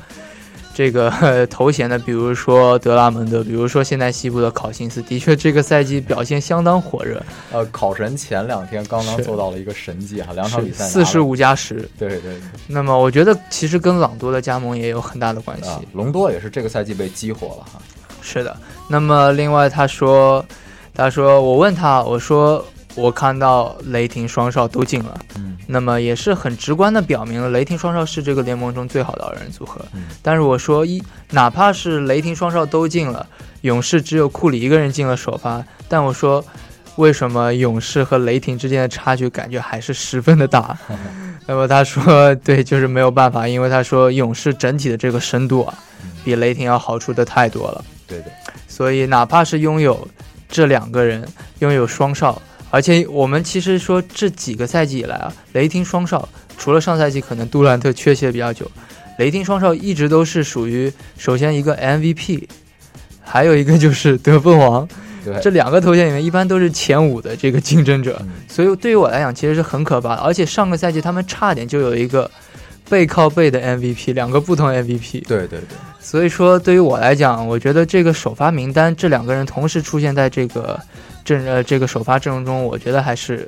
B: 这个呃头衔的，比如说德拉蒙德，比如说现在西部的考辛斯，的确这个赛季表现相当火热，
A: 呃，考神前两天刚刚做到了一个神迹哈，两场比赛
B: 四十。五加十。
A: 对对对。
B: 那么我觉得其实跟朗多的加盟也有很大的关系。
A: 啊，隆多也是这个赛季被激活了哈。
B: 是的。那么另外他说，他说我问他，我说我看到雷霆双少都进了，
A: 嗯
B: 那么也是很直观的表明了雷霆双少是这个联盟中最好的二人组合。
A: 嗯
B: 但是我说一，哪怕是雷霆双少都进了，勇士只有库里一个人进了首发，但我说。为什么勇士和雷霆之间的差距感觉还是十分的大？那么他说，对，就是没有办法，因为他说勇士整体的这个深度啊，比雷霆要好出的太多了。
A: 对对，
B: 所以哪怕是拥有这两个人，拥有双少，而且我们其实说这几个赛季以来啊，雷霆双少除了上赛季可能杜兰特缺席的比较久，雷霆双少一直都是属于首先一个 MVP，还有一个就是得分王。
A: 对
B: 这两个头衔里面一般都是前五的这个竞争者，
A: 嗯
B: 所以对于我来讲其实是很可怕的。而且上个赛季他们差点就有一个背靠背的 MVP，两个不同 MVP。
A: 对对对，
B: 所以说，对于我来讲，我觉得这个首发名单，这两个人同时出现在这个阵呃这个首发阵容中，我觉得还是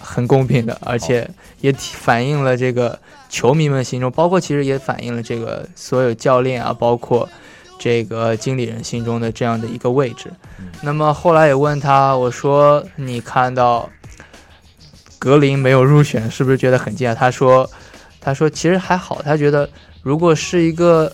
B: 很公平的，而且也体反映了这个球迷们心中，包括其实也反映了这个所有教练啊，包括这个经理人心中的这样的一个位置。那么后来也问他，我说你看到格林没有入选，是不是觉得很惊讶？他说，他说其实还好，他觉得如果是一个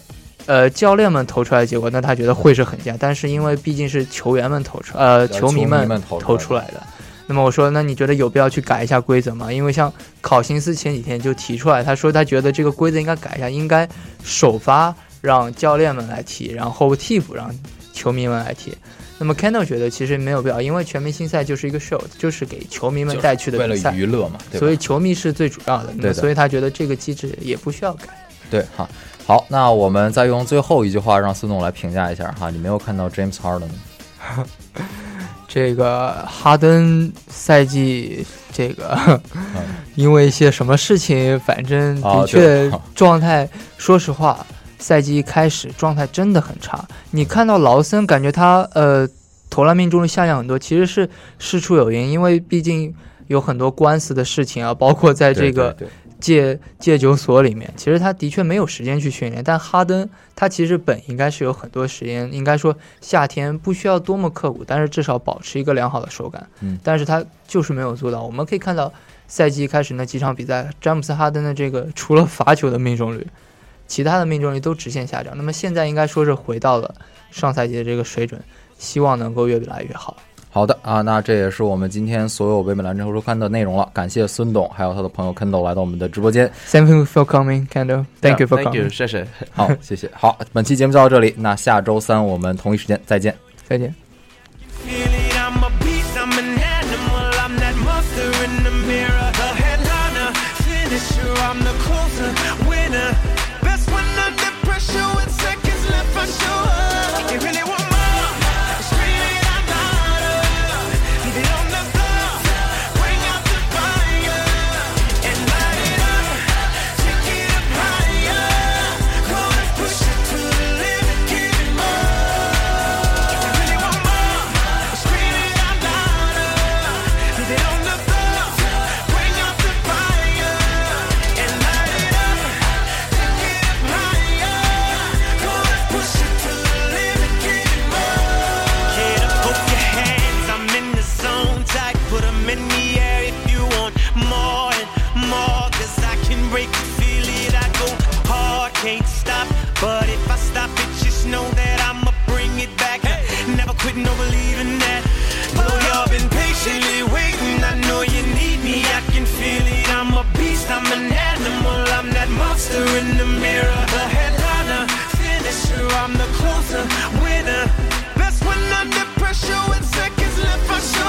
B: 呃教练们投出来的结果，那他觉得会是很佳。但是因为毕竟是球员们投出，呃球迷们
A: 们投
B: 投出来的。那么我说，那你觉得有必要去改一下规则吗？因为像考辛斯前几天就提出来，他说他觉得这个规则应该改一下，应该首发让教练们来踢，然后替补让球迷们来踢。那么 Kendall 觉得其实没有必要，因为全明星赛就是一个 show，就是给球迷们带去的
A: 为了
B: 比赛，
A: 娱乐嘛，对
B: 所以球迷是最主要的。所以他觉得这个机制也不需要改。
A: 对哈。好，那我们再用最后一句话让孙总来评价一下哈，你没有看到 James Harden？
B: 这个哈登赛季，这个因为一些什么事情，反正
A: 哦
B: 的确状态，说实话，赛季一开始状态真的很差。你看到劳森，感觉他呃投篮命中率下降很多，其实是事出有因，因为毕竟有很多官司的事情啊，包括在这个戒戒酒所里面，其实他的确没有时间去训练。但哈登他其实本应该是有很多时间，应该说夏天不需要多么刻苦，但是至少保持一个良好的手感。
A: 嗯
B: 但是他就是没有做到。我们可以看到赛季一开始那几场比赛，詹姆斯哈登的这个除了罚球的命中率，其他的命中率都直线下降。那么现在应该说是回到了上赛季的这个水准，希望能够越来越好。
A: 好的啊，那这也是我们今天所有北美蓝筹周刊的内容了。感谢孙董还有他的朋友 Kendall 来到我们的直播间。
B: Thank you for coming, Kendall. Thank you for
G: Thank
B: you，coming.
G: 谢谢。
A: 好，谢谢。好，本期节目就到这里，那下周三我们同一时间再见。
B: 再见。
H: no believing that. Though y'all been patiently waiting, I know you need me. I can feel it. I'm a beast, I'm an animal. I'm
J: that monster in the mirror. The headliner, finisher. I'm the closer, winner. That's when under pressure, with seconds left, I show.